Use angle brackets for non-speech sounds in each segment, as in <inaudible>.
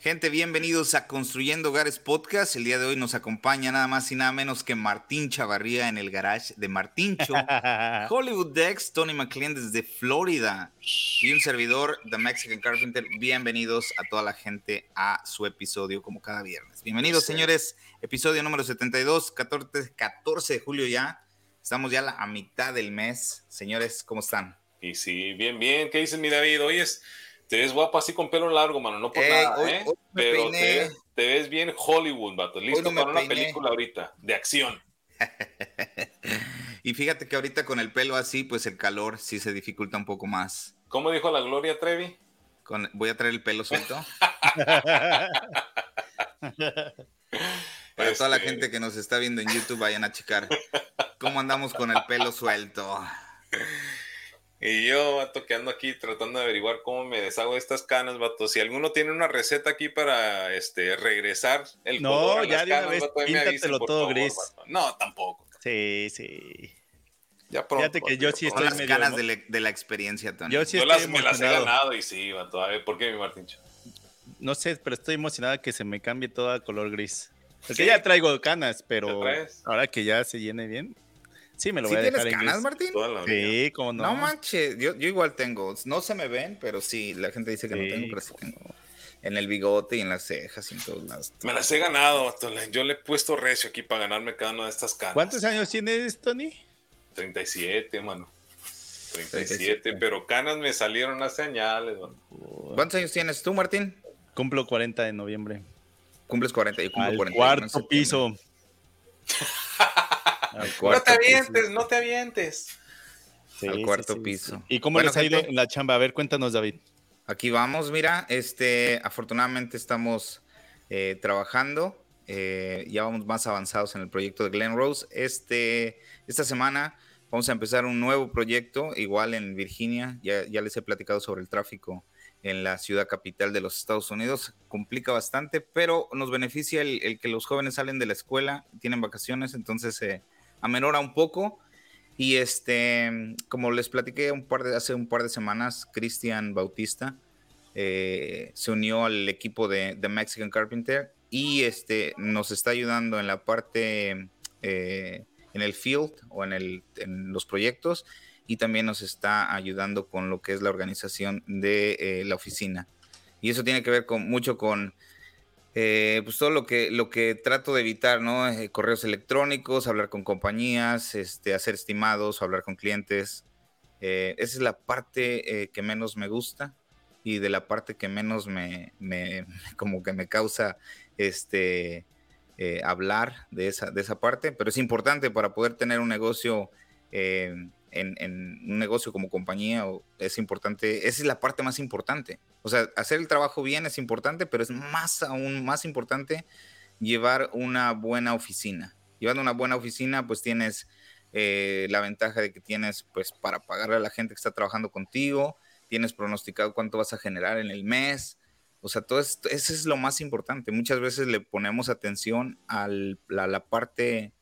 Gente, bienvenidos a Construyendo Hogares Podcast. El día de hoy nos acompaña nada más y nada menos que Martín Chavarría en el garage de Martincho. <laughs> Hollywood Dex, Tony McLean desde Florida y un servidor, The Mexican Carpenter. Bienvenidos a toda la gente a su episodio como cada viernes. Bienvenidos, Sí. señores. Episodio número 72, 14, 14 de julio ya. Estamos ya a mitad del mes. Señores, ¿cómo están? Y sí, bien, bien. ¿Qué dices, mi David? Oye, es- te ves guapo así con pelo largo, mano. No por Ey, nada, hoy- ¿eh? hoy Pero te ves, te ves bien Hollywood, vato. Listo no para una peiné. película ahorita, de acción. <laughs> Y fíjate que ahorita con el pelo así, pues el calor sí se dificulta un poco más. ¿Cómo dijo la Gloria Trevi? Con, voy a traer el pelo suelto. Para toda la Este, gente que nos está viendo en YouTube, vayan a checar cómo andamos con el pelo suelto. Y yo, vato, que ando aquí tratando de averiguar cómo me deshago de estas canas, vato. Si alguno tiene una receta aquí para este regresar el No, color a ya las de una canas, vez vato, píntatelo avisen, todo favor, gris. vato. No, tampoco. Sí, sí. Ya pronto. Fíjate que vato, yo sí estoy las medio emo- de, la- de la experiencia, Tony. Yo sí Yo estoy las, me las he emocionado. ganado y sí, vato. A ver, ¿por qué, mi Martincho? No sé, pero estoy emocionado que se me cambie todo a color gris. Porque Sí. ya traigo canas, ¿Ya pero ahora que ya se llene bien, sí me lo ¿Sí voy a tienes dejar en canas, gris. Martín? Sí, cómo no. No, manches, yo, yo igual tengo. No se me ven, pero sí, la gente dice que no Sí. tengo, pero sí tengo. En el bigote y en las cejas y en todos lados. Me las he ganado, Yo le he puesto recio aquí para ganarme cada una de estas canas. ¿Cuántos años tienes, Tony? 37, mano. 37, 37. pero canas me salieron hace añales, mano. ¿Cuántos años tienes tú, Martín? Cumplo 40 de noviembre. Cumples 40, yo cumplo Al 40. cuarto piso. <laughs> <laughs> No te piso. avientes, no te avientes. Sí, Al cuarto sí, piso. ¿Y cómo Bueno, les ha ido gente. en la chamba? A ver, cuéntanos, David. Aquí vamos, mira, este, afortunadamente estamos eh, trabajando, eh, ya vamos más avanzados en el proyecto de Glen Rose. Este, esta semana vamos a empezar un nuevo proyecto, igual en Virginia, ya, ya les he platicado sobre el tráfico en la ciudad capital de los Estados Unidos, complica bastante, pero nos beneficia el, el que los jóvenes salen de la escuela, tienen vacaciones, entonces se amenora un poco. Y este, como les platiqué un par de, hace un par de semanas, Cristian Bautista eh, se unió al equipo de, de Mexican Carpenter y este, nos está ayudando en la parte, eh, en el field o en, el, en los proyectos y también nos está ayudando con lo que es la organización de eh, la oficina. Y eso tiene que ver con, mucho con eh, pues todo lo que, lo que trato de evitar, ¿no? Eh, correos electrónicos, hablar con compañías, este, hacer estimados, hablar con clientes. Eh, esa es la parte eh, que menos me gusta y de la parte que menos me, me <laughs> como que me causa este, eh, hablar de esa, de esa parte, pero es importante para poder tener un negocio, en, un negocio como compañía, es importante, esa es la parte más importante. O sea, hacer el trabajo bien es importante, pero es más aún más importante llevar una buena oficina. Llevando una buena oficina, pues tienes eh, la ventaja de que tienes, pues, para pagarle a la gente que está trabajando contigo, tienes pronosticado cuánto vas a generar en el mes. O sea, todo esto, eso es lo más importante. Muchas veces le ponemos atención a la parte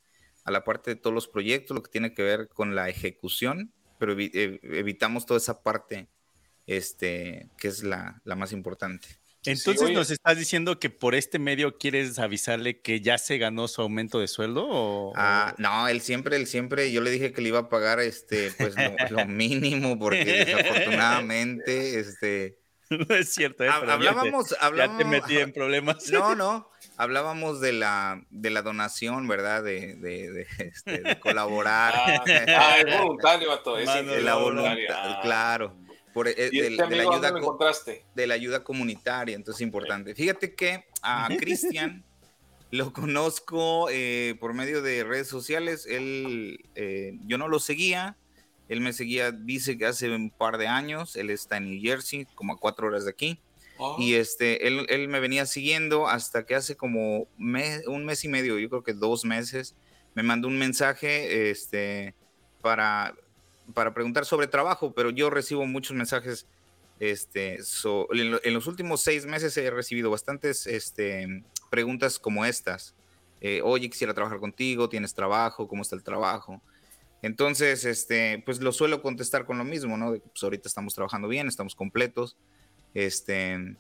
a la parte de todos los proyectos, lo que tiene que ver con la ejecución, pero evi- ev- evitamos toda esa parte este, que es la, la más importante. Entonces nos estás diciendo que por este medio quieres avisarle que ya se ganó su aumento de sueldo o, Ah, no, él siempre, él siempre, yo le dije que le iba a pagar este, pues lo, <laughs> lo mínimo, porque desafortunadamente, este, <laughs> no es cierto, ¿eh? hab- Pero ya te- hablábamos, ya te, hablábamos, metí en problemas. no, <laughs> no, hablábamos de la, de la donación, ¿verdad? De, de, de, este, de colaborar. Ah, ah, es voluntario, vato. Es Mano, de la voluntad, Ah. claro. Por, eh, ¿Y de, este de la ayuda de la ayuda comunitaria, entonces es importante. Fíjate que a Cristian <laughs> lo conozco eh, por medio de redes sociales. Él, eh, yo no lo seguía. Él me seguía, dice que hace un par de años. Él está en New Jersey, como a cuatro horas de aquí. Y este, él, él, me venía siguiendo hasta que hace como un mes y medio, yo creo que dos meses, me mandó un mensaje este, para, para preguntar sobre trabajo, pero yo recibo muchos mensajes. Este, en, los últimos seis meses he recibido bastantes este, preguntas como estas. Eh, Oye, quisiera trabajar contigo, ¿tienes trabajo? ¿Cómo está el trabajo? Entonces, este, pues lo suelo contestar con lo mismo, ¿no? De pues ahorita estamos trabajando bien, estamos completos. Este,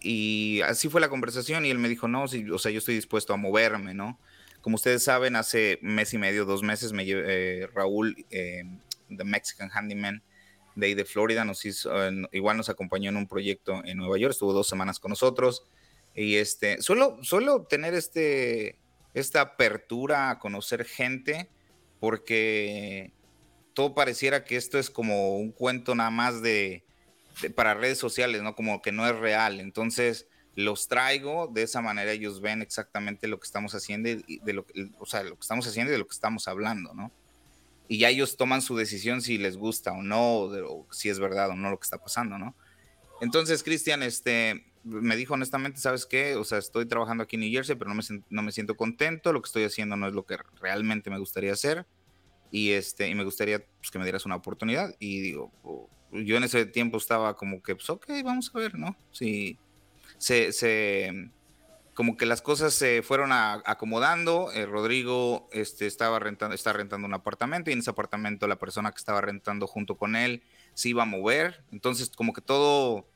y así fue la conversación y él me dijo, no, sí, o sea, yo estoy dispuesto a moverme, ¿no? Como ustedes saben, hace mes y medio, dos meses, me eh, Raúl, eh, The Mexican Handyman, de ahí de Florida, nos hizo, igual nos acompañó en un proyecto en Nueva York, estuvo dos semanas con nosotros. Y este, suelo, suelo tener este, esta apertura a conocer gente, porque todo pareciera que esto es como un cuento nada más de, para redes sociales, ¿no? Como que no es real. Entonces los traigo, de esa manera ellos ven exactamente lo que estamos haciendo de lo, o sea, lo que estamos haciendo y de lo que estamos hablando, ¿no? Y ya ellos toman su decisión si les gusta o no, o, si es verdad o no lo que está pasando, ¿no? Entonces, Cristian, este, me dijo honestamente, ¿sabes qué? O sea, estoy trabajando aquí en New Jersey, pero no me, no me siento contento, lo que estoy haciendo no es lo que realmente me gustaría hacer y, este, y me gustaría pues, que me dieras una oportunidad. Y digo, yo en ese tiempo estaba como que, pues ok, vamos a ver, ¿no? Si se, se como que las cosas se fueron acomodando. Eh, Rodrigo este, estaba rentando, está rentando un apartamento y en ese apartamento la persona que estaba rentando junto con él se iba a mover. Entonces, como que todo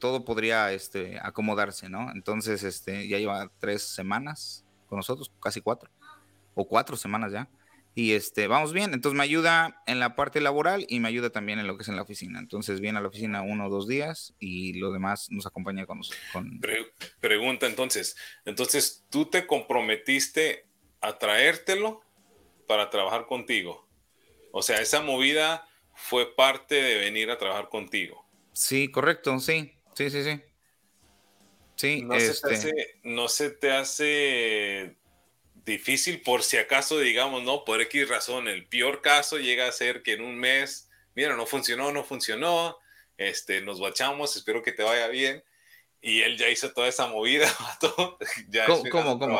todo podría este, acomodarse, ¿no? Entonces, este, ya lleva tres semanas con nosotros, casi cuatro, o cuatro semanas ya. Y este, vamos bien, entonces me ayuda en la parte laboral y me ayuda también en lo que es en la oficina. Entonces viene a la oficina uno o dos días y lo demás nos acompaña con nosotros. Con... pregunta entonces, entonces tú te comprometiste a traértelo para trabajar contigo. O sea, esa movida fue parte de venir a trabajar contigo. Sí, correcto, sí, sí, sí, sí. Sí, no, se te este hace, no se te hace difícil por si acaso, digamos, no, por X razón, el peor caso llega a ser que en un mes, mira, no funcionó, no funcionó, este, nos bachamos, espero que te vaya bien. Y él ya hizo toda esa movida, <laughs> ya ¿Cómo, cómo,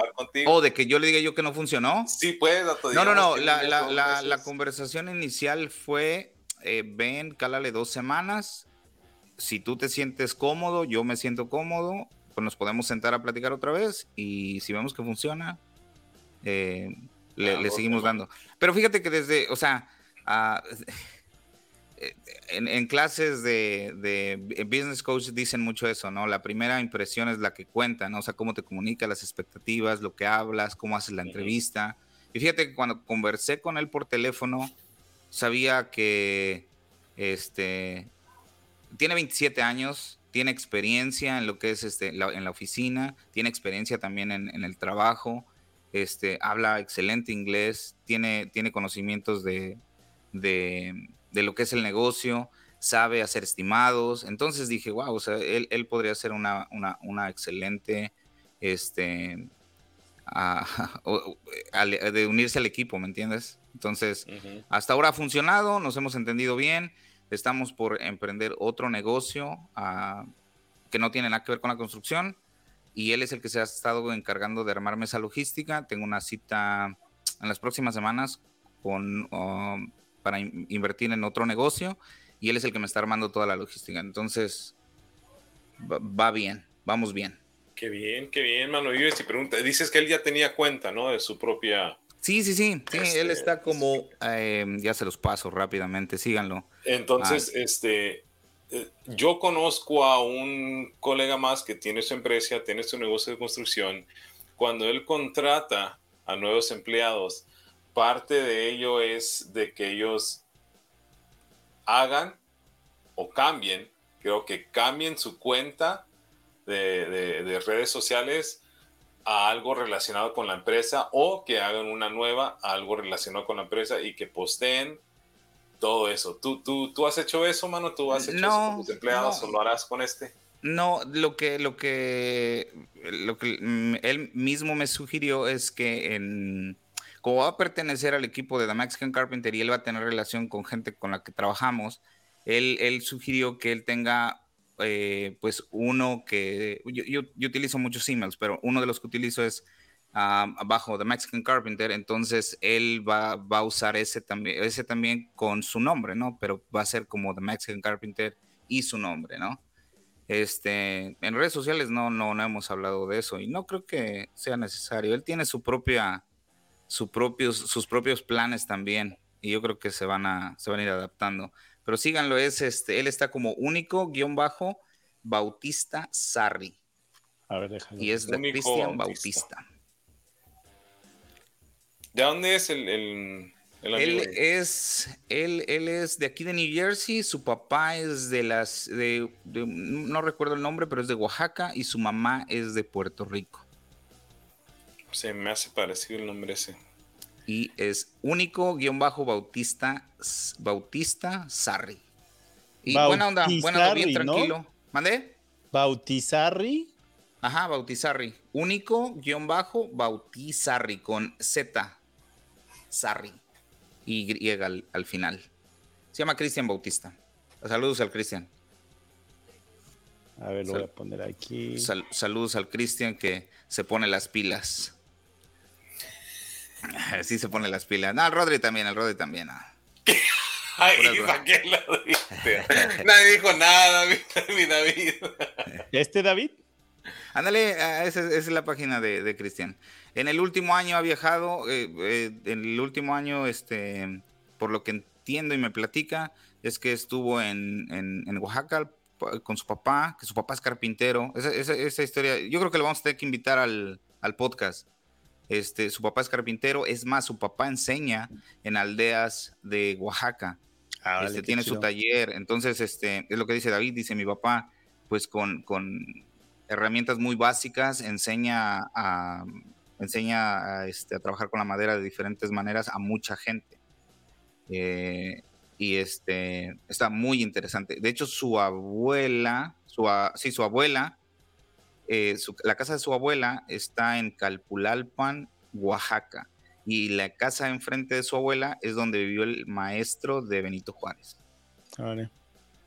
¿O oh, de que yo le diga yo que no funcionó? Sí, pues. No, no, no, la, la, la, la, conversación inicial fue, eh, ven, cálale dos semanas, si tú te sientes cómodo, yo me siento cómodo, pues nos podemos sentar a platicar otra vez y si vemos que funciona, eh, le, ah, seguimos dando. Pero fíjate que desde, o sea, ah, en, clases de, de, business coach dicen mucho eso, ¿no? La primera impresión es la que cuenta, ¿no? O sea, cómo te comunica las expectativas, lo que hablas, cómo haces la entrevista. Y fíjate que cuando conversé con él por teléfono, sabía que este, tiene 27 años, tiene experiencia en lo que es este, en la oficina, tiene experiencia también en, el trabajo, este, habla excelente inglés, tiene, tiene conocimientos de, de, lo que es el negocio, sabe hacer estimados. Entonces dije, wow, o sea, él, él podría ser una, una, una excelente, este, <laughs> de unirse al equipo, ¿me entiendes? Entonces, hasta ahora ha funcionado, nos hemos entendido bien Estamos por emprender otro negocio ah, que no tiene nada que ver con la construcción y él es el que se ha estado encargando de armarme esa logística. Tengo una cita en las próximas semanas con, um, para invertir en otro negocio y él es el que me está armando toda la logística. Entonces, va, bien, vamos bien. Qué bien, qué bien, mano. Y pregunta, dices que él ya tenía cuenta, ¿no? De su propia Sí, sí, sí, sí, él este, está como, em, ya se los paso rápidamente, síganlo. Entonces, ah. este, eh, yo conozco a un colega más que tiene su empresa, tiene su negocio de construcción. Cuando él contrata a nuevos empleados, parte de ello es de que ellos hagan o cambien, creo que cambien su cuenta de, de redes sociales a algo relacionado con la empresa o que hagan una nueva a algo relacionado con la empresa y que posteen todo eso. ¿Tú, tú, tú has hecho eso, mano? ¿Tú has hecho eso con tus empleados o lo harás con este? No, lo que, lo que, lo que él mismo me sugirió es que en, como va a pertenecer al equipo de The Mexican Carpenter y él va a tener relación con gente con la que trabajamos, él, él sugirió que él tenga eh, pues uno que yo, yo, yo, utilizo muchos emails, pero uno de los que utilizo es um, abajo de Mexican Carpenter, entonces él va, va, a usar ese también, ese también con su nombre, ¿no? Pero va a ser como The Mexican Carpenter y su nombre, ¿no? Este, en redes sociales no, no, no hemos hablado de eso y no creo que sea necesario. Él tiene su propia, su propios, sus propios planes también y yo creo que se van a, se van a ir adaptando. Pero síganlo, es este, él está como único guion bajo Bautista Sarri. A ver, déjalo. Y es de Cristian Bautista. Bautista. ¿De dónde es el, el, él es, él, él es de aquí de New Jersey, su papá es de las, de, de, no recuerdo el nombre, pero es de Oaxaca y su mamá es de Puerto Rico. Se me hace parecido el nombre ese. Y es único guion bajo Bautista, Bautista Sarri. Y buena onda, buena onda, bien tranquilo. ¿no? ¿Mandé? Bautizarri. Ajá, Bautizarri. Único guion bajo Bautizarri con Z. Sarri y al, al final. Se llama Cristian Bautista. Saludos al Cristian. A ver, lo Sal voy a poner aquí. Sal saludos al Cristian que se pone las pilas. <laughs> Sí se pone las pilas. No, al Rodri también, al Rodri también. No. <laughs> Ay, ¿para qué lo? <laughs> Nadie dijo nada, mi David. ¿Este David? Ándale, esa, esa, es la página de, de Cristian. En el último año ha viajado, eh, eh, en el último año, este, por lo que entiendo y me platica, es que estuvo en, en, en Oaxaca con su papá, que su papá es carpintero. Esa, esa, esa, historia, yo creo que le vamos a tener que invitar al, al podcast. Este, su papá es carpintero, es más, su papá enseña en aldeas de Oaxaca. Ah, este, tiene chido. su taller, entonces, este, es lo que dice David, dice mi papá, pues con, con herramientas muy básicas, enseña a, enseña a, este, a, trabajar con la madera de diferentes maneras a mucha gente. Eh, y este, está muy interesante. De hecho, su abuela, su, sí, su abuela, eh, su, la casa de su abuela está en Calpulalpan, Oaxaca. Y la casa enfrente de su abuela es donde vivió el maestro de Benito Juárez. Vale.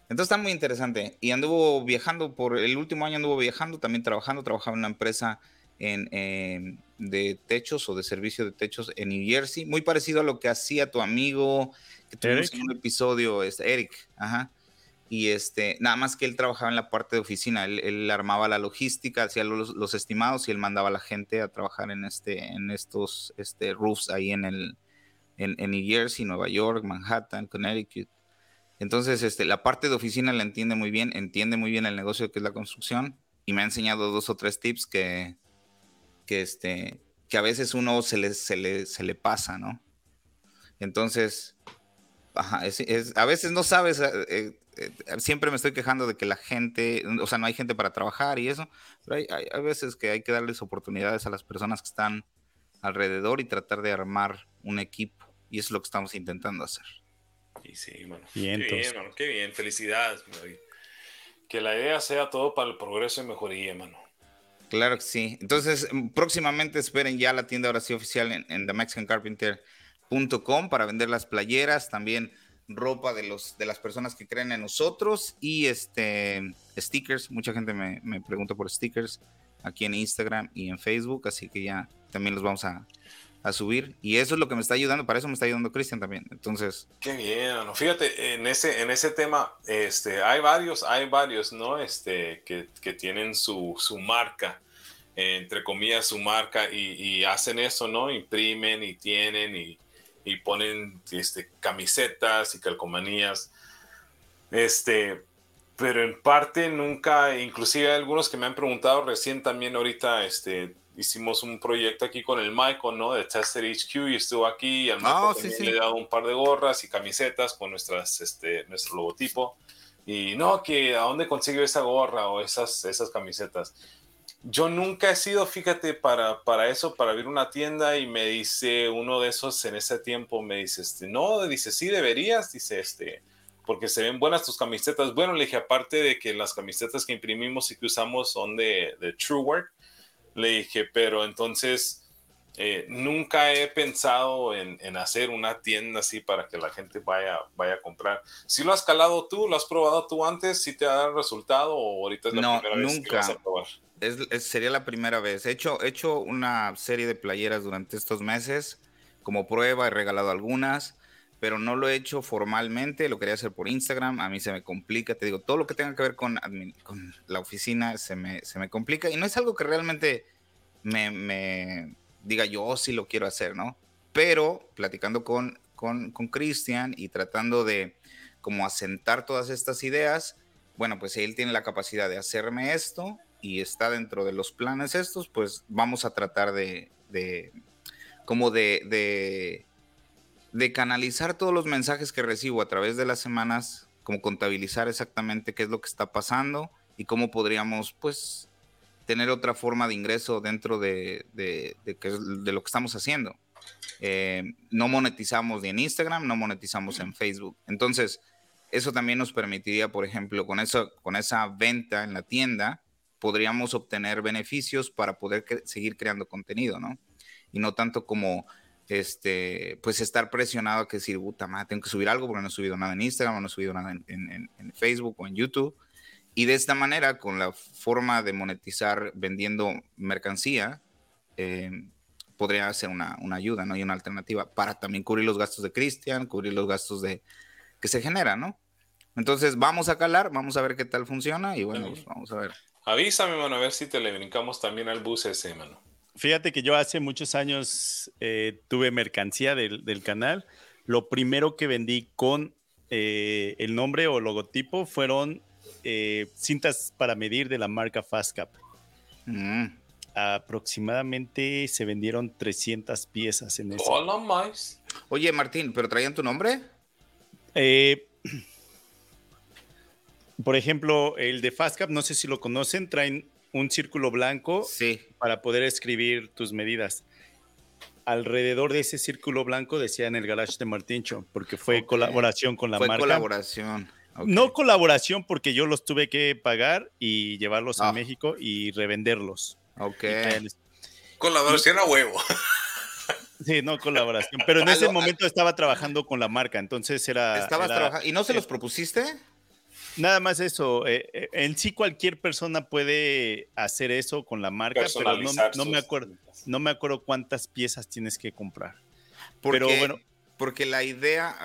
Entonces está muy interesante. Y anduvo viajando por el último año, anduvo viajando, también trabajando. Trabajaba en una empresa en, en, de techos o de servicio de techos en New Jersey, muy parecido a lo que hacía tu amigo que tuvimos en un episodio, es Eric, ajá. Y este, nada más que él trabajaba en la parte de oficina, él, él armaba la logística, hacía los, los, estimados y él mandaba a la gente a trabajar en, este, en estos este, roofs ahí en, el, en, en New Jersey, Nueva York, Manhattan, Connecticut. Entonces, este, la parte de oficina la entiende muy bien, entiende muy bien el negocio que es la construcción y me ha enseñado dos o tres tips que, que, este, que a veces uno se le, se le, se le pasa, ¿no? Entonces, ajá, es, es, a veces no sabes, eh, eh, siempre me estoy quejando de que la gente, o sea, no hay gente para trabajar y eso, pero hay, hay, hay, veces que hay que darles oportunidades a las personas que están alrededor y tratar de armar un equipo, y eso es lo que estamos intentando hacer. Y sí, bueno, bien, qué bien, mano, qué bien, felicidades, Que la idea sea todo para el progreso y mejoría, mano. Claro que sí. Entonces, mm, próximamente esperen ya la tienda ahora sí oficial en, en TheMexicanCarpenter.com para vender las playeras, también ropa de los de las personas que creen en nosotros y este stickers. Mucha gente me, me pregunta por stickers aquí en Instagram y en Facebook, así que ya también los vamos a, a subir y eso es lo que me está ayudando, para eso me está ayudando Cristian también. Entonces, qué bien, fíjate, en ese en ese tema este hay varios, hay varios, ¿no? Este que, que tienen su, su marca entre comillas, su marca y, hacen eso, ¿no? Imprimen y tienen y, y ponen este, camisetas y calcomanías. Este, pero en parte nunca, inclusive algunos que me han preguntado recién también ahorita, este, hicimos un proyecto aquí con el Michael, ¿no? De Tester HQ y estuvo aquí y al Michael oh, sí, sí. le he dado un par de gorras y camisetas con nuestras, este, nuestro logotipo. Y no, que a dónde consiguió esa gorra o esas, esas camisetas yo nunca he sido, fíjate, para, para eso, para abrir una tienda y me dice uno de esos en ese tiempo, me dice, este, no, dice, sí deberías, dice, este, porque se ven buenas tus camisetas. Bueno, le dije, aparte de que las camisetas que imprimimos y que usamos son de, de True Work, le dije, pero entonces, eh, nunca he pensado en, hacer una tienda así para que la gente vaya, vaya a comprar. Si lo has calado tú, lo has probado tú antes, si te ha dado resultado o ahorita es la no, primera vez que vas a probar. Es, sería la primera vez. He hecho, he hecho una serie de playeras durante estos meses como prueba, he regalado algunas, pero no lo he hecho formalmente, lo quería hacer por Instagram, a mí se me complica, te digo, todo lo que tenga que ver con, con la oficina se me, se me complica y no es algo que realmente me, me diga yo sí lo quiero hacer, ¿no? Pero platicando con Cristian con, y tratando de como asentar todas estas ideas, bueno, pues si él tiene la capacidad de hacerme esto y está dentro de los planes estos, pues vamos a tratar de, de como de, de, de canalizar todos los mensajes que recibo a través de las semanas, como contabilizar exactamente qué es lo que está pasando y cómo podríamos, pues, tener otra forma de ingreso dentro de, de, de, lo que estamos haciendo. Eh, no monetizamos en Instagram, no monetizamos en Facebook. Entonces, eso también nos permitiría, por ejemplo, con, eso, con esa venta en la tienda, podríamos obtener beneficios para poder seguir creando contenido, ¿no? Y no tanto como, este, pues estar presionado a que decir, puta madre, tengo que subir algo porque no he subido nada en Instagram, no he subido nada en, en Facebook o en YouTube. Y de esta manera, con la forma de monetizar vendiendo mercancía, eh, podría ser una, ayuda, ¿no? Y una alternativa para también cubrir los gastos de Cristian, cubrir los gastos de que se generan, ¿no? Entonces vamos a calar, vamos a ver qué tal funciona y bueno, pues, vamos a ver. Avísame, mano, a ver si te le brincamos también al bus ese, mano. Fíjate que yo hace muchos años eh, tuve mercancía del, canal. Lo primero que vendí con eh, el nombre o logotipo fueron eh, cintas para medir de la marca Fastcap. Mm. Aproximadamente se vendieron 300 piezas en eso. Hola, más. Oye, Martín, ¿pero traían tu nombre? Eh, <clears throat> por ejemplo, el de Fastcap, no sé si lo conocen, traen un círculo blanco para poder escribir tus medidas. Alrededor de ese círculo blanco decía en el garage de Martincho, porque fue colaboración con la marca. Fue colaboración. No colaboración porque yo los tuve que pagar y llevarlos a ah. México y revenderlos. Ok. Colaboración a huevo. Sí, no colaboración. Pero en <laughs> ese momento estaba trabajando con la marca, entonces era. Estabas trabajando. ¿Y no se los propusiste? Nada más eso. Eh, eh, en sí, cualquier persona puede hacer eso con la marca, pero no, me acuerdo, no me acuerdo cuántas piezas tienes que comprar. pero bueno porque la idea,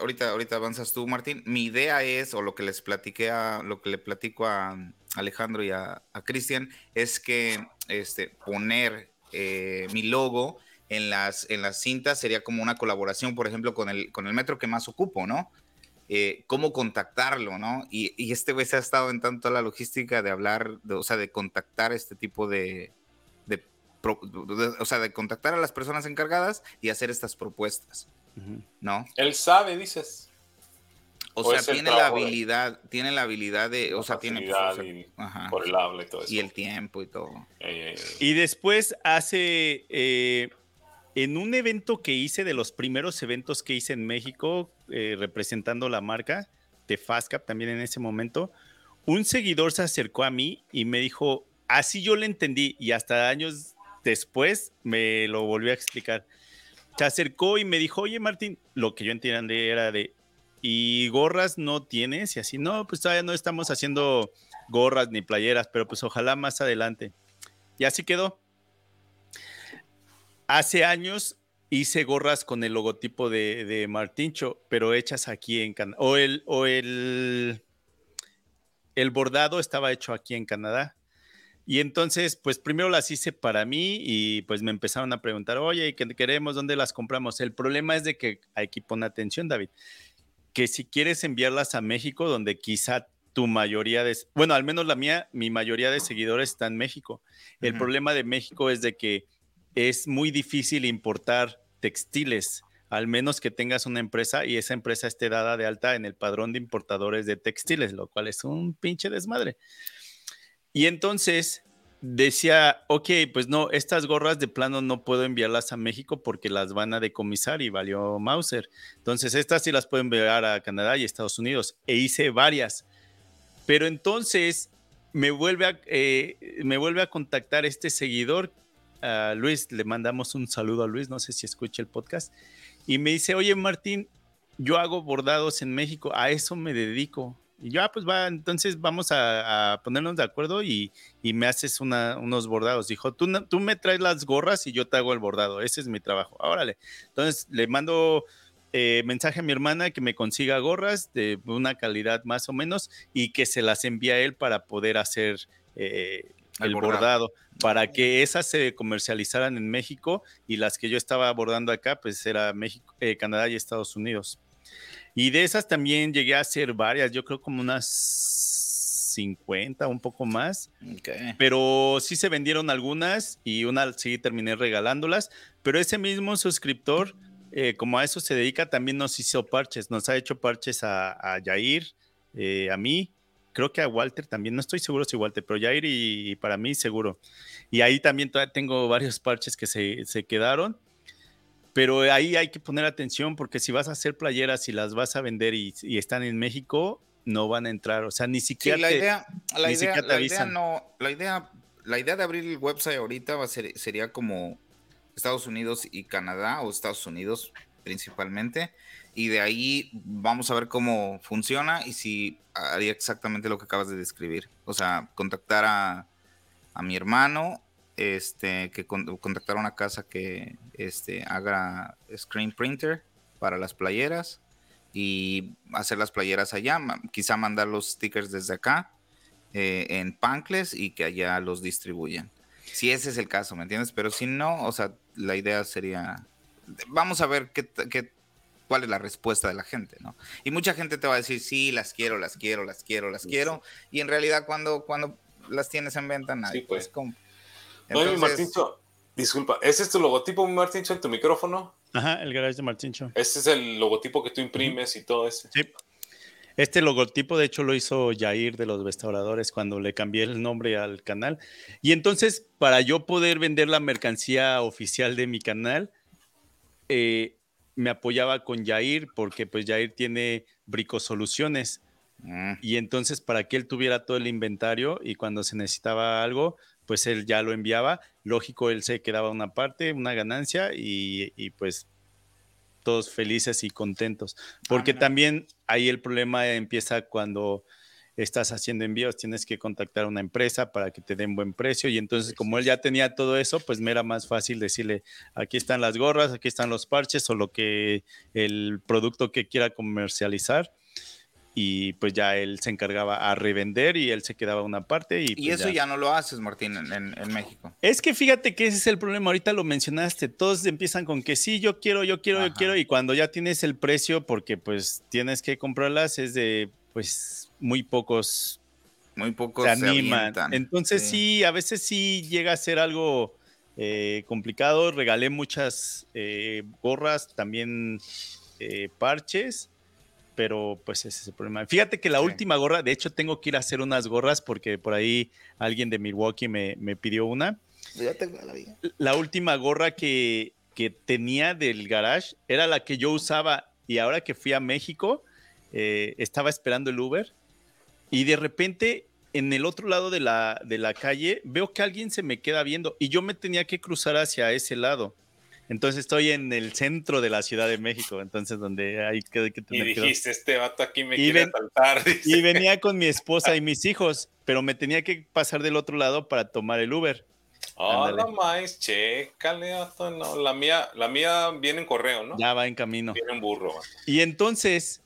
ahorita, ahorita avanzas tú, Martín, mi idea es, o lo que les platiqué a, lo que le platico a Alejandro y a, Cristian, es que este, poner eh, mi logo en las, en las cintas sería como una colaboración, por ejemplo, con el, con el metro que más ocupo, ¿no? Eh, cómo contactarlo, ¿no? Y, este güey se ha estado en tanto la logística de hablar, o sea, de contactar este tipo de, de, o sea, de contactar a las personas encargadas y hacer estas propuestas. ¿no? Él sabe, dices. O, sea, tiene la habilidad, tiene la habilidad de, o sea, tiene por el habla y todo eso. Y el tiempo y todo. y después hace, eh, en un evento que hice, de los primeros eventos que hice en México, eh, representando la marca de Fastcap también en ese momento, un seguidor se acercó a mí y me dijo, así yo le entendí, y hasta años después me lo volvió a explicar se acercó y me dijo, oye Martín, lo que yo entendí era de, ¿y gorras no tienes? Y así, no, pues todavía no estamos haciendo gorras ni playeras, pero pues ojalá más adelante. Y así quedó. Hace años hice gorras con el logotipo de, de Martincho, pero hechas aquí en Canadá. O el, o el, el bordado estaba hecho aquí en Canadá. Y entonces, pues primero las hice para mí y pues me empezaron a preguntar, oye, ¿qué queremos? ¿Dónde las compramos? El problema es de que hay que poner atención, David, que si quieres enviarlas a México, donde quizá tu mayoría de, bueno, al menos la mía, mi mayoría de seguidores está en México. El problema de México es de que es muy difícil importar textiles, al menos que tengas una empresa y esa empresa esté dada de alta en el padrón de importadores de textiles, lo cual es un pinche desmadre. Y entonces decía, ok, pues no, estas gorras de plano no puedo enviarlas a México porque las van a decomisar y valió Mauser. Entonces estas sí las puedo enviar a Canadá y Estados Unidos. E hice varias. Pero entonces me vuelve a, eh, me vuelve a contactar este seguidor a Luis, le mandamos un saludo a Luis, no sé si escucha el podcast, y me dice, oye Martín, yo hago bordados en México, a eso me dedico. Y yo, ah, pues va, entonces vamos a, ponernos de acuerdo y, me haces unos bordados. Dijo, tú, tú me traes las gorras y yo te hago el bordado, ese es mi trabajo. Órale. Entonces le mando eh, mensaje a mi hermana que me consiga gorras de una calidad más o menos y que se las envíe a él para poder hacer eh, el, bordado. para que esas se comercializaran en México y las que yo estaba abordando acá, pues era México, eh, Canadá y Estados Unidos. Y de esas también llegué a hacer varias, yo creo como unas 50, un poco más. Pero sí se vendieron algunas y una sí terminé regalándolas. Pero ese mismo suscriptor, eh, como a eso se dedica, también nos hizo parches. Nos ha hecho parches a, a Yair, eh, a mí creo que a Walter también, no estoy seguro si Walter, pero Jair y, para mí seguro. Y ahí también todavía tengo varios parches que se, se, quedaron, pero ahí hay que poner atención porque si vas a hacer playeras y las vas a vender y, y están en México, no van a entrar, o sea, ni siquiera la idea, la idea, la idea no, la idea, la idea de abrir el website ahorita va a ser, sería como Estados Unidos y Canadá o Estados Unidos principalmente y de ahí vamos a ver cómo funciona y si haría exactamente lo que acabas de describir. O sea, contactar a, mi hermano, este, que contactar a una casa que este, haga screen printer para las playeras y hacer las playeras allá, quizá mandar los stickers desde acá eh, en Pancles y que allá los distribuyan. Si ese es el caso, ¿me entiendes? Pero si no, o sea, la idea sería, vamos a ver qué, qué cuál es la respuesta de la gente, ¿no? Y mucha gente te va a decir, sí, las quiero, las quiero, las quiero, las quiero, y en realidad cuando, cuando las tienes en venta nadie sí, pues. compra. Entonces... Martincho, disculpa, ¿ese es tu logotipo, Martincho, en tu micrófono? Ajá, el garage de Martincho. Ese es el logotipo que tú imprimes y todo ese. Sí. Este logotipo, de hecho, lo hizo Jair de los restauradores cuando le cambié el nombre al canal. Y entonces, para yo poder vender la mercancía oficial de mi canal, eh, me apoyaba con Jair porque pues Jair tiene bricosoluciones mm. y entonces para que él tuviera todo el inventario y cuando se necesitaba algo, pues él ya lo enviaba. Lógico, él se quedaba una parte, una ganancia y, pues todos felices y contentos. Porque ah, también ahí el problema empieza cuando estás haciendo envíos, tienes que contactar a una empresa para que te den buen precio y entonces como él ya tenía todo eso, pues me era más fácil decirle, aquí están las gorras, aquí están los parches o lo que el producto que quiera comercializar y pues ya él se encargaba a revender y él se quedaba una parte. Y, y pues eso ya. no lo haces, Martín, en, México. Es que fíjate que ese es el problema, ahorita lo mencionaste, todos empiezan con que sí, yo quiero, yo quiero, yo quiero, y cuando ya tienes el precio, porque pues tienes que comprarlas, es de, pues muy pocos muy pocos se animan. Entonces sí. a veces sí llega a ser algo eh, complicado. Regalé muchas eh, gorras, también eh, parches, pero pues ese es el problema. Fíjate que la última gorra, de hecho tengo que ir a hacer unas gorras porque por ahí alguien de Milwaukee me, pidió una. Ya tengo la, vida. la última gorra que, que tenía del garage era la que yo usaba y ahora que fui a México estaba esperando el Uber y de repente en el otro lado de la, de la calle veo que alguien se me queda viendo y yo me tenía que cruzar hacia ese lado. Entonces estoy en el centro de la Ciudad de México, entonces donde hay que, tener Y dijiste, este vato aquí me quiere saltar. Y venía con mi esposa y mis <laughs> hijos, pero me tenía que pasar del otro lado para tomar el Uber. Oh, no más, chécale, no. La mía, la mía viene en correo, ¿no? Ya va en camino. Viene en burro. Y entonces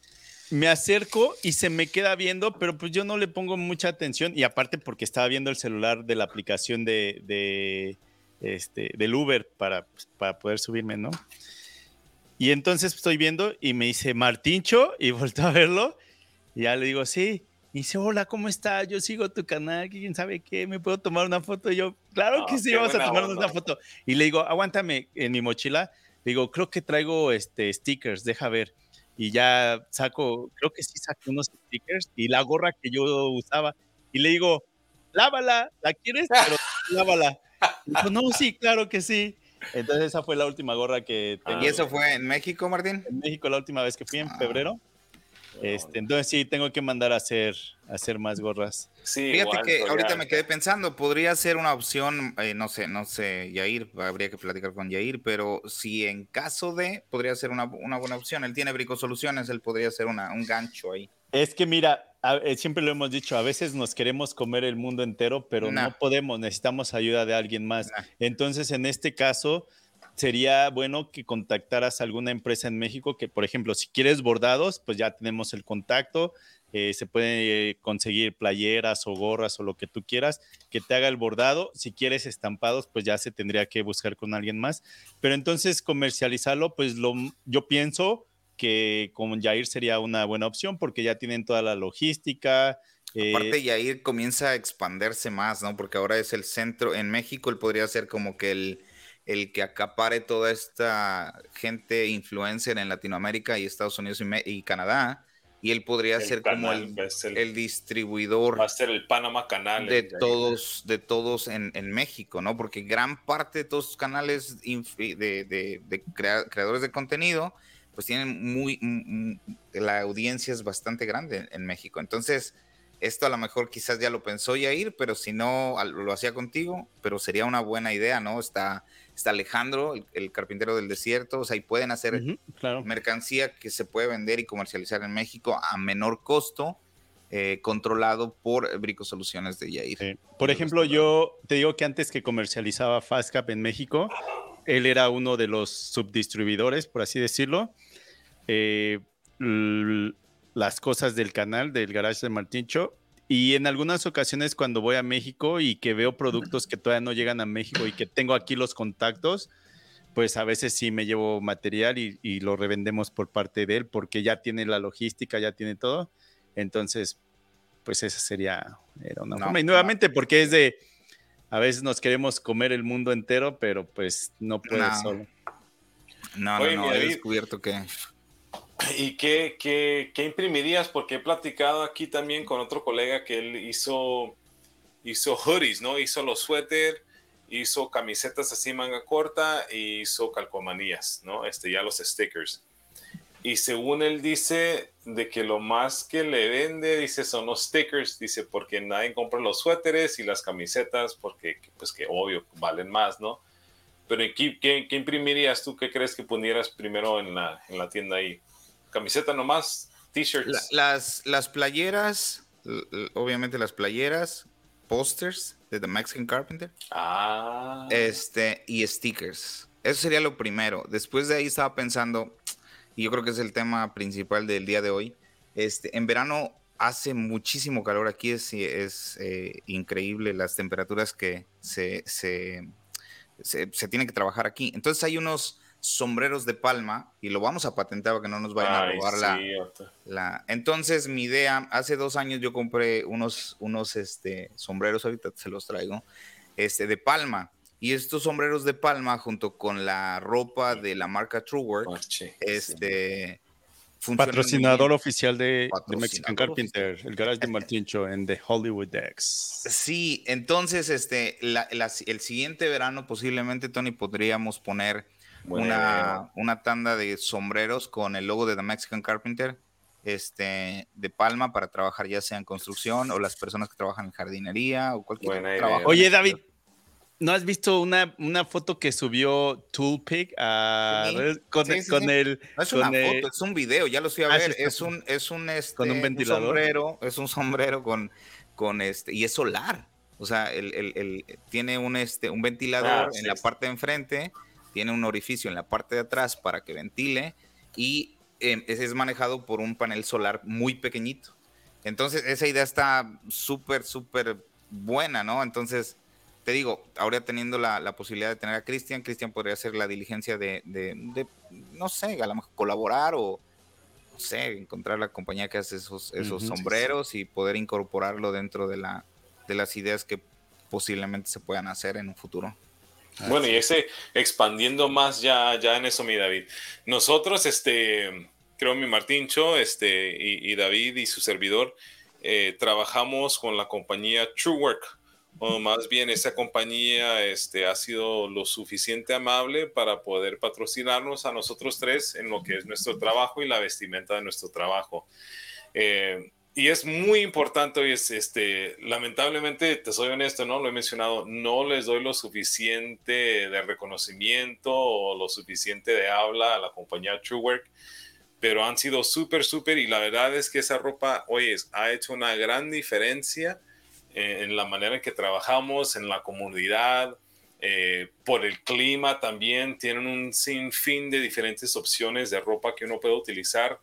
me acerco y se me queda viendo, pero pues yo no le pongo mucha atención y aparte porque estaba viendo el celular de la aplicación de, de este, del Uber para, pues, para poder subirme, ¿no? Y entonces estoy viendo y me dice Martincho y <laughs> vuelto a verlo y ya le digo, sí. Y dice, hola, ¿cómo estás? Yo sigo tu canal, quién sabe qué, ¿me puedo tomar una foto? Y yo, claro que sí, vamos a tomarnos una foto. Y le digo, aguántame en mi mochila. Le digo, creo que traigo este, stickers, deja ver y ya saco, creo que sí saqué unos stickers y la gorra que yo usaba y le digo, lávala, ¿la quieres? Pero <laughs> lávala. Y dijo, no, sí, claro que sí. Entonces esa fue la última gorra que tenía. ¿Y eso fue en México, Martín? En México la última vez que fui, en ah. febrero. Este, entonces sí, tengo que mandar a hacer, hacer más gorras. Sí, Fíjate que ahorita me quedé pensando, podría ser una opción, eh, no sé, no sé, Yair, habría que platicar con Yair, pero si en caso de, podría ser una, buena opción. Él tiene Brico Soluciones, él podría ser una, un gancho ahí. Es que mira, eh, siempre lo hemos dicho, a veces nos queremos comer el mundo entero, pero no podemos, necesitamos ayuda de alguien más. Entonces, en este caso, sería bueno que contactaras a alguna empresa en México que, por ejemplo, si quieres bordados, pues ya tenemos el contacto. Eh, se puede conseguir playeras o gorras o lo que tú quieras, que te haga el bordado. Si quieres estampados, pues ya se tendría que buscar con alguien más. Pero entonces comercializarlo, pues lo, yo pienso que con Jair sería una buena opción porque ya tienen toda la logística. Eh, Aparte, Jair comienza a expandirse más, ¿no? Porque ahora es el centro. En México, él podría ser como que el el que acapare toda esta gente influencer en Latinoamérica y Estados Unidos y, Canadá. Y él podría ser como el, el, distribuidor. Va a ser el Panama Canal. De todos, de todos en, México, ¿no? Porque gran parte de todos los canales de, creadores de contenido, pues tienen muy. la audiencia es bastante grande en México. Entonces, esto a lo mejor quizás ya lo pensó ir pero si no, lo hacía contigo, pero sería una buena idea, ¿no? Está está Alejandro, el, carpintero del desierto, o sea, y pueden hacer mercancía que se puede vender y comercializar en México a menor costo, eh, controlado por Brico Soluciones de Yair. Por ejemplo, yo te digo que antes que comercializaba Fastcap en México, él era uno de los subdistribuidores, por así decirlo. Eh, las cosas del canal del Garage de Martincho y en algunas ocasiones cuando voy a México y que veo productos que todavía no llegan a México y que tengo aquí los contactos, pues a veces sí me llevo material y, lo revendemos por parte de él porque ya tiene la logística, ya tiene todo. Entonces, pues esa sería era una forma. Y nuevamente porque es de, a veces nos queremos comer el mundo entero, pero pues no puede solo. No, no, no, he descubierto que ¿Y qué, qué, qué, imprimirías? Porque he platicado aquí también con otro colega que él hizo, hizo hoodies, ¿no? Hizo los suéter, hizo camisetas así manga corta y hizo calcomanías, ¿no? Este, ya los stickers. Y según él dice, de que lo más que le vende, dice, son los stickers, dice, porque nadie compra los suéteres y las camisetas, porque, pues que obvio, valen más, ¿no? Pero ¿qué, qué, qué imprimirías tú? ¿Qué crees que pondieras primero en la, en la tienda ahí? Camiseta nomás, t-shirts. las, las playeras, obviamente las playeras, posters de The Mexican Carpenter. Ah. Este, y stickers. Eso sería lo primero. Después de ahí estaba pensando, y yo creo que es el tema principal del día de hoy. Este, en verano hace muchísimo calor aquí, es, es eh, increíble las temperaturas que se, se, se, se tienen que trabajar aquí. Entonces hay unos sombreros de palma y lo vamos a patentar para que no nos vayan a robar la, Entonces, mi idea, hace dos años yo compré unos, unos este, sombreros, ahorita se los traigo, este, de palma. Y estos sombreros de palma, junto con la ropa de la marca Truework, este, Patrocinador oficial de, Mexican Carpenter, el garage de Martincho en The Hollywood Decks. Sí, entonces este, el siguiente verano posiblemente, Tony, podríamos poner una, una, tanda de sombreros con el logo de The Mexican Carpenter este, de Palma para trabajar ya sea en construcción o las personas que trabajan en jardinería o cualquier trabajo. Oye, David, ¿no has visto una, una foto que subió Toolpick a con, el... No es una foto, es un video, ya lo estoy a ah, ver. es, un, es un, este, con un ventilador. sombrero, es un sombrero con, con este, y es solar. O sea, el, el, el tiene un, este, un ventilador ah, en la parte de enfrente tiene un orificio en la parte de atrás para que ventile y em, es manejado por un panel solar muy pequeñito. Entonces, esa idea está súper, súper buena, ¿no? Entonces, te digo, ahora teniendo la, posibilidad de tener a Cristian, Cristian podría hacer la diligencia de, no sé, a lo mejor colaborar o, no sé, encontrar la compañía que hace esos, esos sombreros y poder incorporarlo dentro de, la, de las ideas que posiblemente se puedan hacer en un futuro. Bueno, y ese expandiendo más ya, ya en eso, mi David. Nosotros, este, creo mi Martincho, este, y, David y su servidor, eh, trabajamos con la compañía Truework o más bien esta compañía este, ha sido lo suficiente amable para poder patrocinarnos a nosotros tres en lo que es nuestro trabajo y la vestimenta de nuestro trabajo. Eh, y es muy importante, y es, este, lamentablemente, te soy honesto, ¿no? Lo he mencionado, no les doy lo suficiente de reconocimiento o lo suficiente de habla a la compañía TrueWork, pero han sido súper, súper, y la verdad es que esa ropa, oye, ha hecho una gran diferencia en la manera en que trabajamos, en la comunidad, eh, por el clima también, tienen un sinfín de diferentes opciones de ropa que uno puede utilizar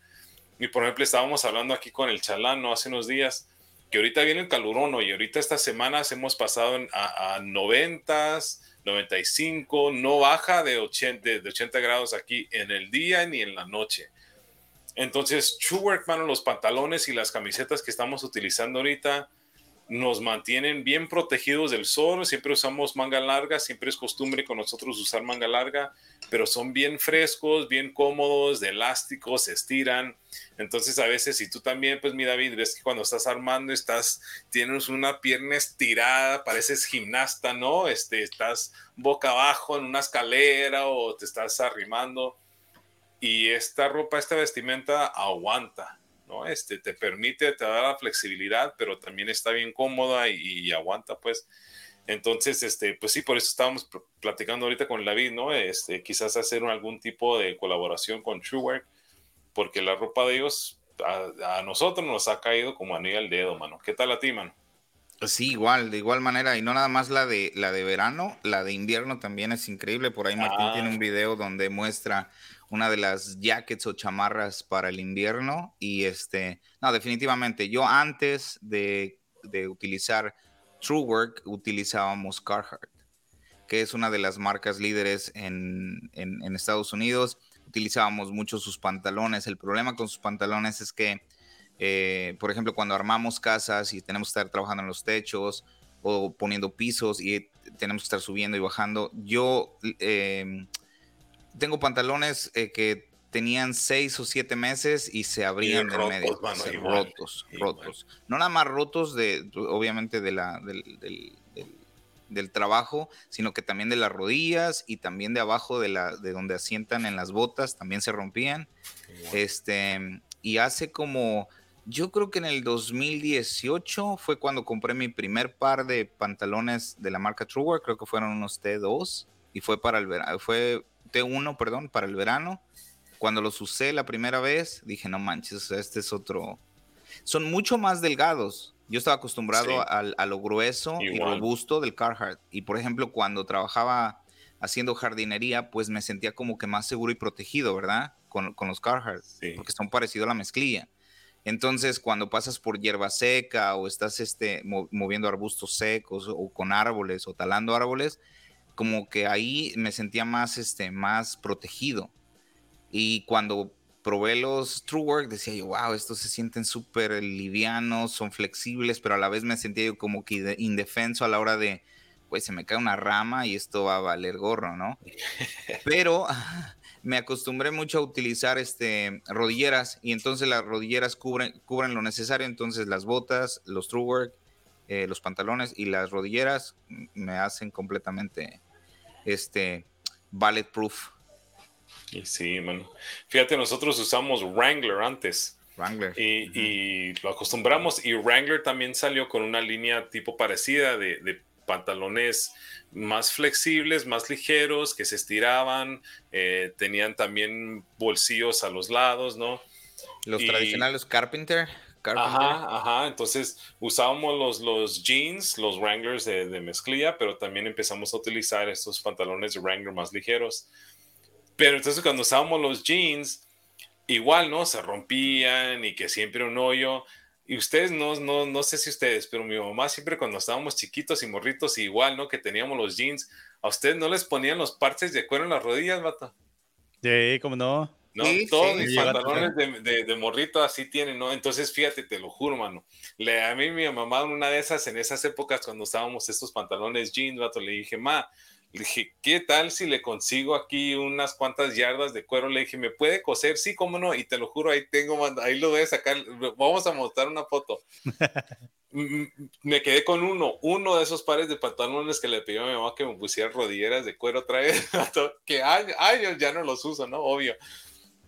y por ejemplo, estábamos hablando aquí con el chalano hace unos días, que ahorita viene el calurón y ahorita estas semanas hemos pasado a, a 90, 95, no baja de 80, de 80 grados aquí en el día ni en la noche. Entonces, True Work, mano, los pantalones y las camisetas que estamos utilizando ahorita, nos mantienen bien protegidos del sol, siempre usamos manga larga, siempre es costumbre con nosotros usar manga larga, pero son bien frescos, bien cómodos, de elástico, se estiran. Entonces a veces si tú también, pues mi David, ves que cuando estás armando estás, tienes una pierna estirada, pareces gimnasta, ¿no? Este, estás boca abajo en una escalera o te estás arrimando y esta ropa, esta vestimenta aguanta ¿no? Este, te permite, te da la flexibilidad, pero también está bien cómoda y, aguanta, pues. Entonces, este, pues sí, por eso estábamos platicando ahorita con David, ¿no? Este, quizás hacer algún tipo de colaboración con TrueWork, porque la ropa de ellos a, nosotros nos ha caído como anillo al dedo, mano. ¿Qué tal a ti, mano? Sí, igual, de igual manera, y no nada más la de la de verano, la de invierno también es increíble. Por ahí Martín tiene un ah. video donde muestra una de las jackets o chamarras para el invierno. Y este, no, definitivamente, yo antes de, de utilizar TrueWork utilizábamos Carhartt, que es una de las marcas líderes en, en, Estados Unidos. Utilizábamos mucho sus pantalones. El problema con sus pantalones es que, eh, por ejemplo, cuando armamos casas y tenemos que estar trabajando en los techos o poniendo pisos y tenemos que estar subiendo y bajando, yo eh, tengo pantalones eh, que tenían seis o siete meses y se abrían de medio. rotos, rotos. No nada más rotos de, obviamente, de la, del, trabajo, sino que también de las rodillas y también de abajo de, la, de donde asientan en las botas, también se rompían. Este, y hace como, yo creo que en el 2018 fue cuando compré mi primer par de pantalones de la marca Truewear, creo que fueron unos T2 y fue para el verano, fue T1, perdón, para el verano. Cuando los usé la primera vez, dije, no manches, este es otro. Son mucho más delgados. Yo estaba acostumbrado a, lo grueso y robusto del Carhartt. Y por ejemplo, cuando trabajaba haciendo jardinería, pues me sentía como que más seguro y protegido, ¿verdad? Con, los Carhartt, porque son parecidos a la mezclilla. Entonces, cuando pasas por hierba seca o estás este, moviendo arbustos secos o con árboles o talando árboles, como que ahí me sentía más, este, más protegido. Y cuando probé los True Work, decía yo, wow, estos se sienten súper livianos, son flexibles, pero a la vez me sentía yo como que indefenso a la hora de, pues se me cae una rama y esto va a valer gorro, ¿no? <laughs> Pero <laughs> me acostumbré mucho a utilizar este, rodilleras y entonces las rodilleras cubren, cubren lo necesario, entonces las botas, los True Work, eh, los pantalones y las rodilleras me hacen completamente este, bulletproof. Y sí, man. Fíjate, nosotros usamos Wrangler antes. Wrangler. Y, lo acostumbramos. Y Wrangler también salió con una línea tipo parecida de, pantalones más flexibles, más ligeros, que se estiraban. Eh, tenían también bolsillos a los lados, ¿no? Los tradicionales Carpenter. Ajá, ajá. Entonces usábamos los, los jeans, los Wranglers de, de, mezclilla, pero también empezamos a utilizar estos pantalones de Wrangler más ligeros. Pero entonces cuando usábamos los jeans, igual, ¿no? Se rompían y que siempre un hoyo. Y ustedes, no, no, no sé si ustedes, pero mi mamá siempre cuando estábamos chiquitos y morritos, igual, ¿no? Que teníamos los jeans, ¿a ustedes no les ponían los parches de cuero en las rodillas, vato? Sí, ¿cómo no? ¿No? Todos mis pantalones de, de, morrito así tienen, ¿no? Entonces, fíjate, te lo juro, mano. Le, a mí mi mamá, una de esas, en esas épocas, cuando usábamos estos pantalones jeans, vato, le dije, ma, Le dije, ¿qué tal si le consigo aquí unas cuantas yardas de cuero? Le dije, ¿me puede coser? Sí, cómo no. Y te lo juro, ahí tengo, ahí lo voy a sacar. Vamos a mostrar una foto. <laughs> me quedé con uno, uno de esos pares de pantalones que le pidió a mi mamá que me pusiera rodilleras de cuero otra vez, <laughs> que años, años ya no los uso, ¿no? Obvio.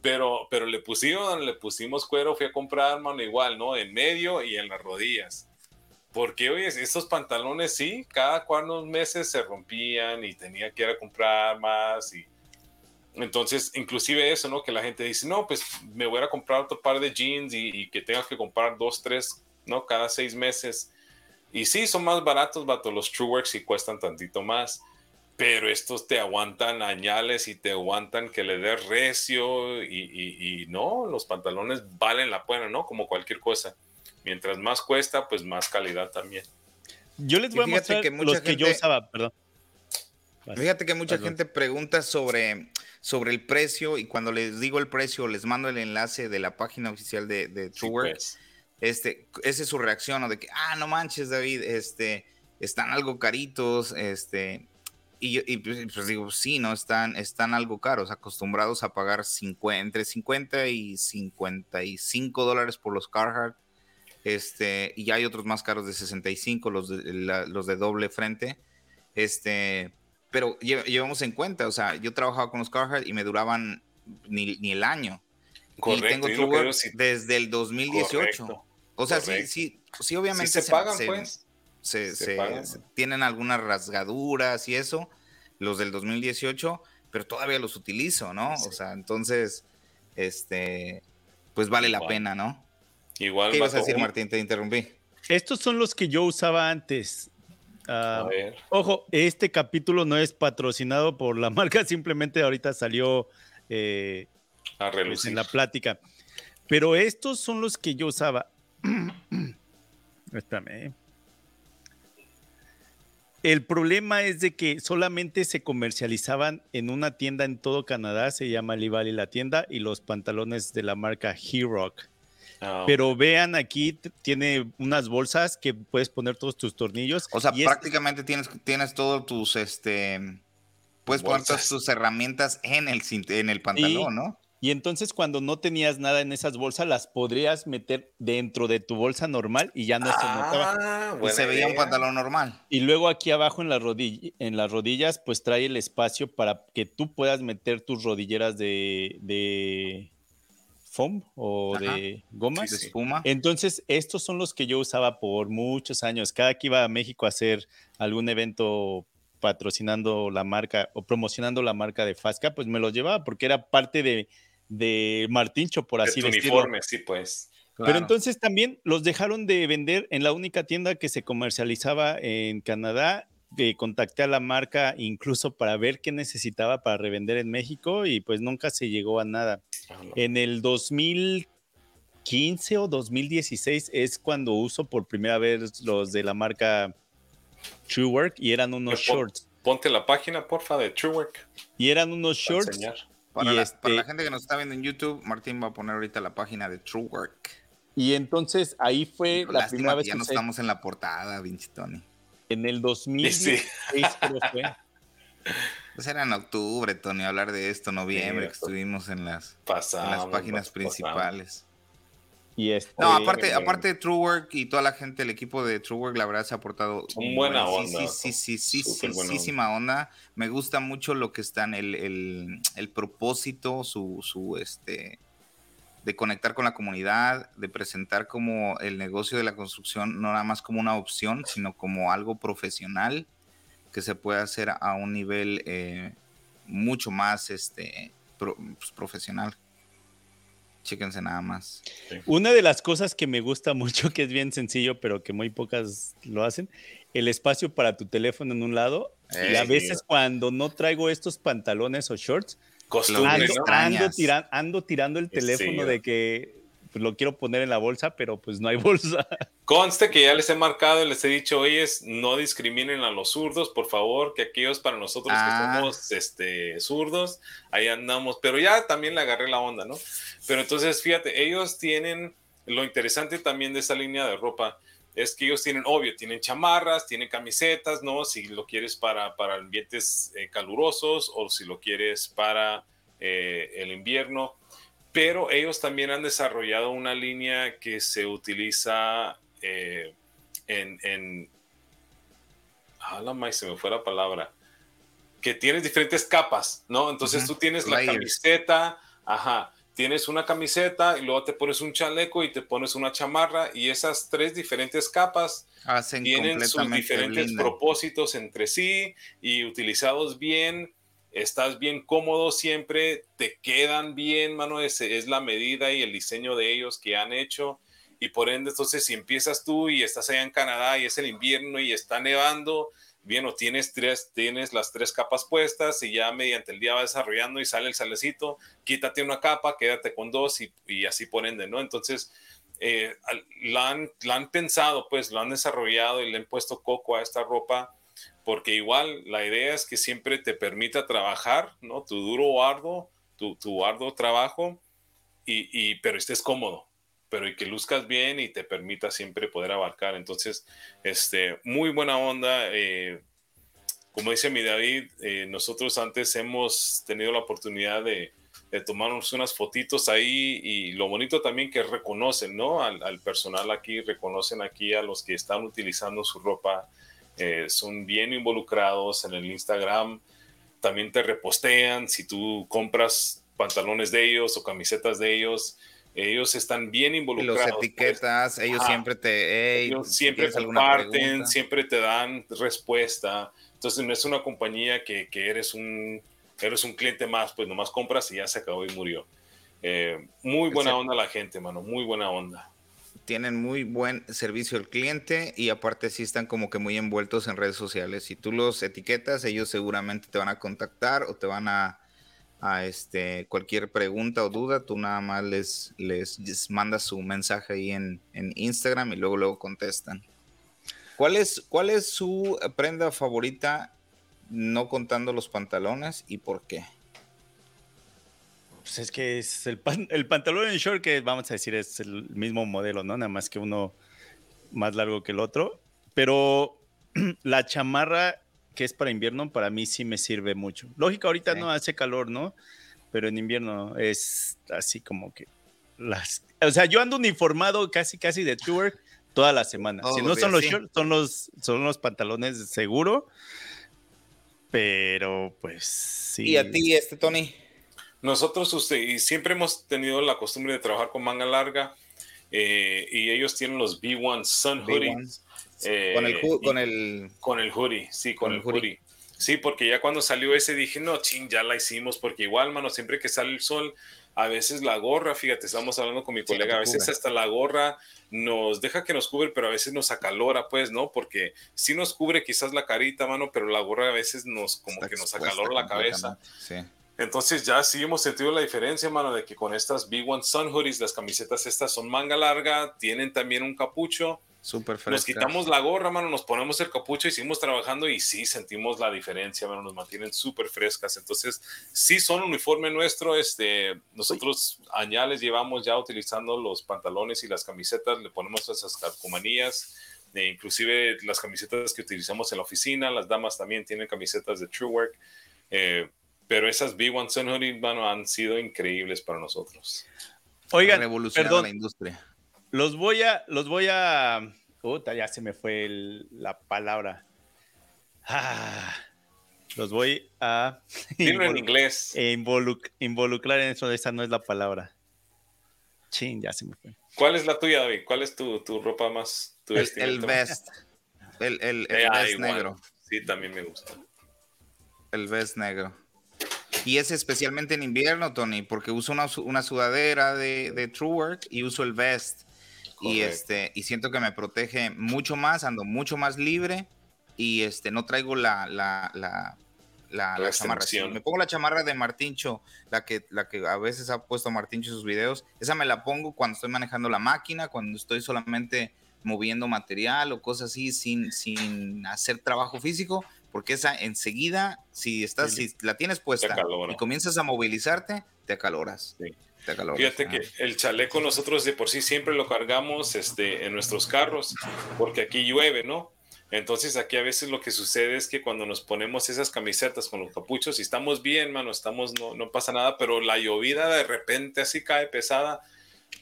Pero, pero le pusimos, le pusimos cuero, fui a comprar, mano, igual, ¿no? En medio y en las rodillas. Porque, oye, estos pantalones sí, cada cuatro meses se rompían y tenía que ir a comprar más y entonces, inclusive eso, ¿no? Que la gente dice, no, pues me voy a comprar otro par de jeans y, que tengas que comprar dos, tres, ¿no? Cada seis meses. Y sí, son más baratos, vato, los Trueworks y cuestan tantito más, pero estos te aguantan añales y te aguantan que le dé recio y, y, no, los pantalones valen la pena, ¿no? Como cualquier cosa mientras más cuesta, pues más calidad también. Yo les voy a mostrar que los que yo usaba, perdón. Fíjate que mucha gente pregunta sobre, sobre el precio y cuando les digo el precio, les mando el enlace de la página oficial de, de pues. Este, esa es su reacción, ¿no? De que, ah, no manches, David, este, están algo caritos, este, y, y pues, pues digo, sí, ¿no? Están, están algo caros, acostumbrados a pagar 50, entre 50 y 55 dólares por los Carhartt este, y hay otros más caros de 65, los de, los de doble frente. Este, pero llevamos en cuenta, o sea, yo trabajaba con los Carhartt y me duraban ni, ni el año. Correcto. Y tengo desde el 2018. O sea, sí, sí, sí, obviamente. se, pagan, pues. Se, tienen algunas rasgaduras y eso, los del 2018, pero todavía los utilizo, ¿no? O sea, entonces, este, pues vale la pena, ¿no? Igual. ¿Qué ibas a decir, Martín? Te interrumpí. Estos son los que yo usaba antes. Ah, ojo, este capítulo no es patrocinado por la <laughs> marca, simplemente ahorita salió eh, pues, en la plática. Pero estos son los que yo usaba. <clears throat> Espérame. El problema es de que solamente se comercializaban en una tienda en todo Canadá, se llama Lee la tienda, y los pantalones de la marca He-Rock. Ah, Pero vean aquí, tiene unas bolsas que puedes poner todos tus tornillos. O sea, prácticamente tienes, tienes todos tus, este, puedes poner todas tus herramientas en el, en el pantalón, ¿no? Y entonces cuando no tenías nada en esas bolsas, las podrías meter dentro de tu bolsa normal y ya no se notaba. Ah, y se veía un pantalón normal. Y luego aquí abajo en, la en las rodillas, pues trae el espacio para que tú puedas meter tus rodilleras de, de foam o de gomas. de espuma. Entonces, estos son los que yo usaba por muchos años. Cada que iba a México a hacer algún evento patrocinando la marca o promocionando la marca de Fasca, pues me los llevaba porque era parte de, de Martincho, por así decirlo. uniforme, sí, pues. Pero entonces también los dejaron de vender en la única tienda que se comercializaba en Canadá contacté a la marca incluso para ver qué necesitaba para revender en México y pues nunca se llegó a nada. Ah, en el 2015 o 2016 es cuando uso por primera vez los de la marca Truework y eran unos shorts. Ponte la página, porfa, de Truework. Y eran unos shorts. Para, la, para, la, este gente que nos está viendo en YouTube, Martín va a poner ahorita la página de Truework. Y entonces ahí fue la primera vez que ya no estamos en la portada, Vinci Tony. En el 2016 creo fue. <laughs> Pues era en octubre, Tony, hablar de esto, noviembre, que estuvimos en las, las páginas principales. Y este, no, aparte, aparte de Truework y toda la gente, el equipo de Truework, la verdad se ha aportado. Un buena onda. Sí, sí, sí, sí, sí, onda. Me gusta mucho lo que están, el, el, el propósito, su, su, este, de conectar con la comunidad, de presentar como el negocio de la construcción no nada más como una opción, sino como algo profesional que se puede hacer a un nivel eh, mucho más este, pues, profesional. Chéquense nada más. Una de las cosas que me gusta mucho, que es bien sencillo, pero que muy pocas lo hacen, el espacio para tu teléfono en un lado. y a veces cuando no traigo estos pantalones o shorts, ando, tirando el teléfono de que pues, lo quiero poner en la bolsa, pero pues no hay <laughs> bolsa. Conste que ya les he marcado y les he dicho, oye, no discriminen a los zurdos, por favor, que aquellos para nosotros que ah. somos este, zurdos, ahí andamos, pero ya también le agarré la onda, ¿no? Pero entonces, fíjate, ellos tienen lo interesante también de esa línea de ropa es que ellos tienen, obvio, tienen chamarras, tienen camisetas, ¿no? Si lo quieres para, para ambientes eh, calurosos o si lo quieres para eh, el invierno. Pero ellos también han desarrollado una línea que se utiliza eh, en, en... Ah, la se me fue la palabra. Que tienes diferentes capas, ¿no? Entonces tú tienes la camiseta, ajá, tienes una camiseta y luego te pones un chaleco y te pones una chamarra y esas tres diferentes capas tienen sus diferentes propósitos entre sí y utilizados bien, estás bien cómodo siempre, te quedan bien, mano, ese es la medida y el diseño de ellos que han hecho y por ende entonces si empiezas tú y estás allá en Canadá y es el invierno y está nevando, bien, o tienes, tres, tienes las tres capas puestas y ya mediante el día va desarrollando y sale el salecito, quítate una capa, quédate con dos y, así por ende, ¿no? Entonces, eh, la, han, han, pensado, pues lo han desarrollado y le han puesto coco a esta ropa, porque igual la idea es que siempre te permita trabajar, ¿no? Tu duro arduo, tu, tu arduo trabajo, y, y, pero estés cómodo, pero y que luzcas bien y te permita siempre poder abarcar. Entonces, este, muy buena onda. Eh, como dice mi David, eh, nosotros antes hemos tenido la oportunidad de, de, tomarnos unas fotitos ahí y lo bonito también que reconocen, ¿no? Al, personal aquí, reconocen aquí a los que están utilizando su ropa, eh, son bien involucrados en el Instagram, también te repostean si tú compras pantalones de ellos o camisetas de ellos, ellos están bien involucrados. Los pues. etiquetas, ellos siempre te... ellos siempre comparten, siempre te dan respuesta. Entonces no es una compañía que, que, eres, un, eres un cliente más, pues nomás compras y ya se acabó y murió. Eh, muy buena onda la gente, mano, muy buena onda. Tienen muy buen servicio al cliente y aparte sí están como que muy envueltos en redes sociales. Si tú los etiquetas, ellos seguramente te van a contactar o te van a este, cualquier pregunta o duda, tú nada más les, les mandas su mensaje ahí en, Instagram y luego luego contestan. ¿Cuál es, ¿Cuál es su prenda favorita, no contando los pantalones, y por qué? Pues es que es el, el pantalón en short que vamos a decir es el mismo modelo, ¿no? Nada más que uno más largo que el otro. Pero <clears throat> la chamarra que es para invierno, para mí sí me sirve mucho. Lógico, ahorita no hace calor, ¿no? Pero en invierno es así como que las... O sea, yo ando uniformado casi, casi de tour toda la semana. si no son los shorts, son los, son los pantalones seguro. Pero pues sí. ¿Y a ti, este Tony? Nosotros, usted, y siempre hemos tenido la costumbre de trabajar con manga larga. Eh, y ellos tienen los B1 Sun Hoodies con, el, eh, con, el, con el hoodie, sí, con, el hoodie. Sí, porque ya cuando salió ese dije, no, ching, ya la hicimos, porque igual, mano, siempre que sale el sol, a veces la gorra, fíjate, estamos hablando con mi colega, a veces hasta la gorra nos deja que nos cubre, pero a veces nos acalora, pues, ¿no? Porque sí nos cubre quizás la carita, mano, pero la gorra a veces nos, como que nos acalora la cabeza. Sí. Entonces ya sí hemos sentido la diferencia, mano, de que con estas B1 Sun Hoodies, las camisetas estas son manga larga, tienen también un capucho, nos quitamos la gorra, mano, nos ponemos el capucho y seguimos trabajando y sí sentimos la diferencia, mano, nos mantienen súper frescas. Entonces, sí son uniforme nuestro. Este, nosotros añales llevamos ya utilizando los pantalones y las camisetas, le ponemos esas calcomanías. E inclusive las camisetas que utilizamos en la oficina, las damas también tienen camisetas de True Work. Eh, pero esas B1 Sun Hoodie, mano, han sido increíbles para nosotros. Oigan, perdón, la industria. Los voy a, los voy a. Puta, ya se me fue la palabra. Ah, los voy a. Dilo en inglés. involucrar en eso, esa no es la palabra. Chin, ya se me fue. ¿Cuál es la tuya, David? ¿Cuál es tu, tu ropa más? Tu el, el vest. El, el, el vest negro. Sí, también me gusta. El vest negro. Y es especialmente en invierno, Tony, porque uso una, una sudadera de, de True Work y uso el vest. Y este y siento que me protege mucho más, ando mucho más libre y este no traigo la la, la, la, chamarra. me pongo la chamarra de Martincho, la que, la que a veces ha puesto Martincho en sus videos, esa me la pongo cuando estoy manejando la máquina, cuando estoy solamente moviendo material o cosas así sin, sin hacer trabajo físico, porque esa enseguida, si estás, si la tienes puesta y comienzas a movilizarte, te acaloras. Te acaloras. Fíjate que el chaleco nosotros de por sí siempre lo cargamos este, en nuestros carros, porque aquí llueve, ¿no? Entonces aquí a veces lo que sucede es que cuando nos ponemos esas camisetas con los capuchos y estamos bien, mano, estamos, no, no pasa nada, pero la llovida de repente así cae pesada,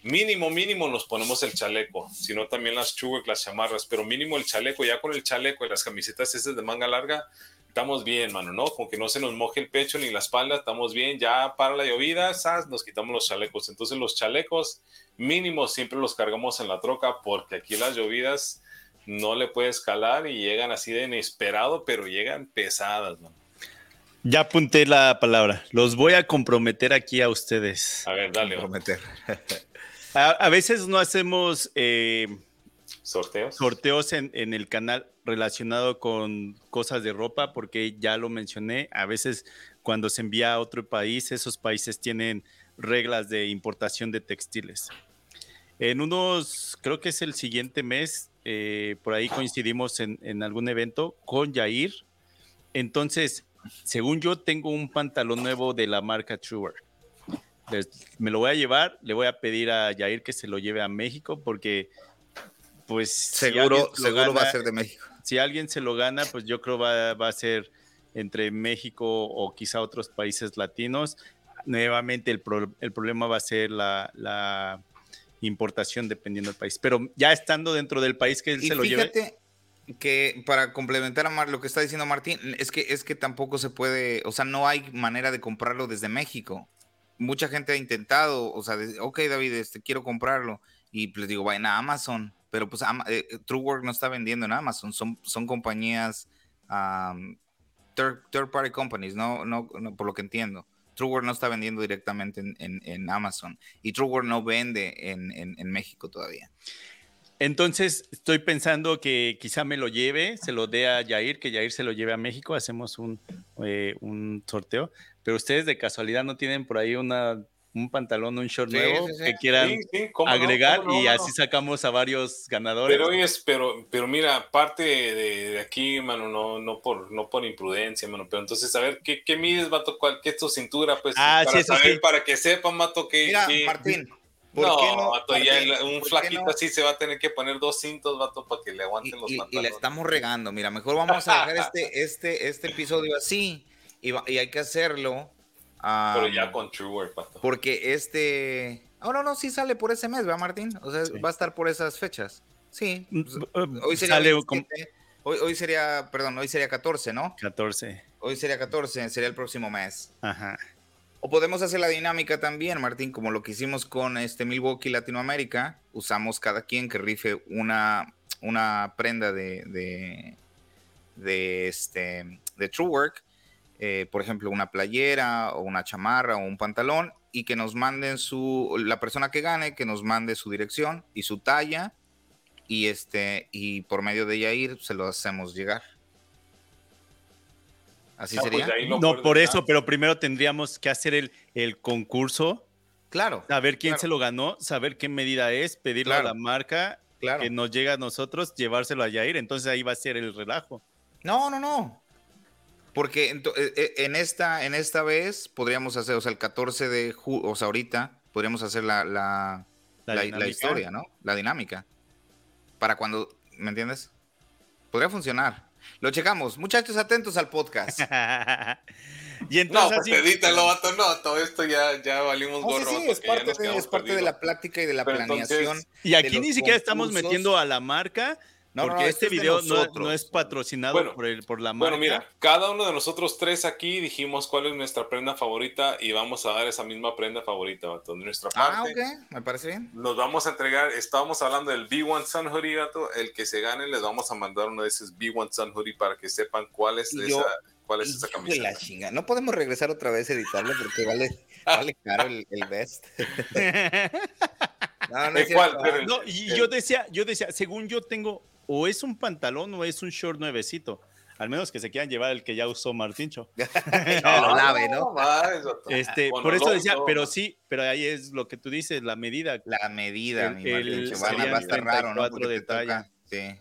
mínimo, mínimo nos ponemos el chaleco, sino también las chubas, las chamarras, pero mínimo el chaleco, ya con el chaleco y las camisetas esas de manga larga, estamos bien, mano, ¿no? Con que no se nos moje el pecho ni la espalda, estamos bien, ya para la llovida, ¿sabes? nos quitamos los chalecos. Entonces los chalecos mínimo siempre los cargamos en la troca porque aquí las llovidas no le puede escalar y llegan así de inesperado, pero llegan pesadas, ¿no? Ya apunté la palabra. Los voy a comprometer aquí a ustedes. A ver, dale. Comprometer. A, veces no hacemos eh, sorteos, sorteos en, en, el canal relacionado con cosas de ropa, porque ya lo mencioné. A veces cuando se envía a otro país, esos países tienen reglas de importación de textiles. En unos, creo que es el siguiente mes, eh, por ahí coincidimos en, algún evento con Yair. Entonces, según yo, tengo un pantalón nuevo de la marca Truer. Me lo voy a llevar, le voy a pedir a Yair que se lo lleve a México porque, pues, seguro, seguro va a ser de México. Si alguien se lo gana, pues yo creo va, va a ser entre México o quizá otros países latinos. Nuevamente, el, el problema va a ser la, la importación dependiendo del país. Pero ya estando dentro del país que él se lo lleve. que para complementar a lo que está diciendo Martín, es que, es que tampoco se puede, o sea, no hay manera de comprarlo desde México. Mucha gente ha intentado, o sea, ok David, este, quiero comprarlo. Y les digo, vayan a Amazon, pero pues eh, Truework no está vendiendo en Amazon, son, son compañías, third, party companies, no, no, por lo que entiendo. TrueWord no está vendiendo directamente en, Amazon y TrueWord no vende en, México todavía. Entonces, estoy pensando que quizá me lo lleve, se lo dé a Yair, que Yair se lo lleve a México, hacemos un, eh, un sorteo. Pero ustedes de casualidad no tienen por ahí una un pantalón, un short nuevo que quieran agregar y así sacamos a varios ganadores. Pero es, pero, pero mira, parte de, aquí, mano, no, no por, no por imprudencia, mano, pero entonces a ver qué, qué mides, vato, cuál, qué es tu cintura, pues, ah, para saber, para que sepan, mato, que. Mira, Martín. ¿por no, qué no vato, ya un flaquito así se va a tener que poner dos cintos, vato, para que le aguanten los pantalones. Y le estamos regando, mira, mejor vamos a dejar este, este, este episodio así y, y hay que hacerlo pero ya con True pato. Porque este. Oh, no, no, sí sale por ese mes, ¿verdad, Martín? O sea, va a estar por esas fechas. Sí. Mm, pues, uh, hoy sería. hoy, hoy, sería, perdón, hoy sería 14, ¿no? 14. Hoy sería 14, sería el próximo mes. Ajá. O podemos hacer la dinámica también, Martín, como lo que hicimos con este Milwaukee Latinoamérica. Usamos cada quien que rife una, una prenda de, de, de, este, de True Work eh, por ejemplo, una playera o una chamarra o un pantalón y que nos manden su, la persona que gane, que nos mande su dirección y su talla y este, y por medio de Yair se lo hacemos llegar. ¿Así ah, pues sería? no, por eso, pero primero tendríamos que hacer el, el concurso. Claro. Saber quién se lo ganó, saber qué medida es, pedirle a la marca que nos llegue a nosotros, llevárselo a Yair. Entonces ahí va a ser el relajo. No, no, no. Porque eh, eh, en esta, en esta vez podríamos hacer, o sea, el 14 de julio, o sea, ahorita podríamos hacer la, la, la, historia, ¿no? La dinámica. Para cuando, ¿me entiendes? Podría funcionar. Lo checamos. Muchachos, atentos al podcast. <laughs> y entonces, no, pues edítalo, vato, no, todo esto ya, ya valimos gorro. Sí, es, parte de, es parte de, la práctica y de la planeación. y aquí ni siquiera estamos metiendo a la marca, porque este, este video no, es patrocinado por, el, por la marca. Bueno, mira, cada uno de nosotros tres aquí dijimos cuál es nuestra prenda favorita y vamos a dar esa misma prenda favorita, vato. De nuestra ah, parte. Ah, ok, me parece bien. Nos vamos a entregar, estábamos hablando del B1 Sun Hoodie, vato. El que se gane, les vamos a mandar uno de esos B1 Sun Hoodie para que sepan cuál es, esa, cuál es esa camisa. No podemos regresar otra vez a editarlo porque vale, <laughs> vale caro el, el best. <laughs> no, no, es cuál, no, y yo decía, yo decía, según yo tengo o es un pantalón o es un short nuevecito. Al menos que se quieran llevar el que ya usó Martincho. no, <laughs> <laughs> lo lave, ¿no? Este, por eso decía, pero sí, pero ahí es lo que tú dices, la medida. La medida, el, mi va a estar raro, ¿no? de talla. sí.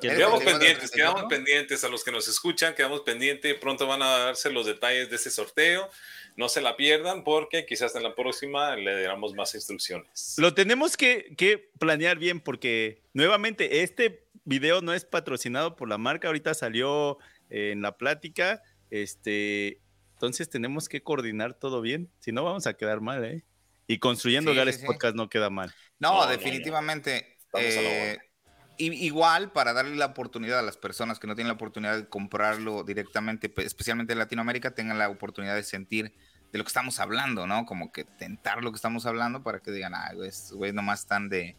Quedamos pendientes, quedamos pendientes a los que nos escuchan, quedamos pendientes, pronto van a darse los detalles de ese sorteo. No se la pierdan porque quizás en la próxima le damos más instrucciones. Lo tenemos que, que planear bien porque nuevamente este video no es patrocinado por la marca, ahorita salió en la plática, este, entonces tenemos que coordinar todo bien, si no vamos a quedar mal, ¿eh? Y construyendo sí, Podcast no queda mal. No, definitivamente. Eh, igual para darle la oportunidad a las personas que no tienen la oportunidad de comprarlo directamente, especialmente en Latinoamérica, tengan la oportunidad de sentir de lo que estamos hablando, ¿no? Como que tentar lo que estamos hablando para que digan, ah, güey, nomás están de,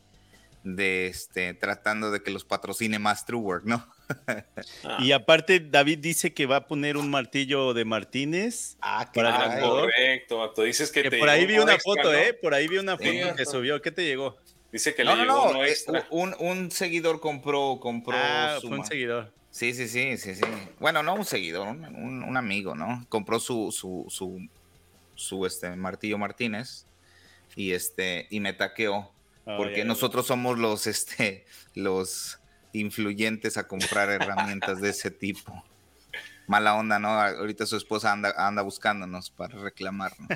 de este, tratando de que los patrocine más True Work, ¿no? Ah. <laughs> Y aparte, David dice que va a poner un martillo de Martínez. Ah, para correcto. Tú dices que, por ahí vi una foto, ¿eh? Por ahí vi una foto que subió. ¿Qué te llegó? Dice que le llegó no, eh, Un, un, seguidor compró, compró. Ah, fue un seguidor. Sí, sí, sí, sí, sí. Bueno, no un seguidor, un, un amigo, ¿no? Compró su, su, su, su este, martillo Martínez y este y me taqueó oh, porque nosotros somos los este los influyentes a comprar herramientas de ese tipo. Mala onda, ¿no? Ahorita su esposa anda, anda buscándonos para reclamarnos.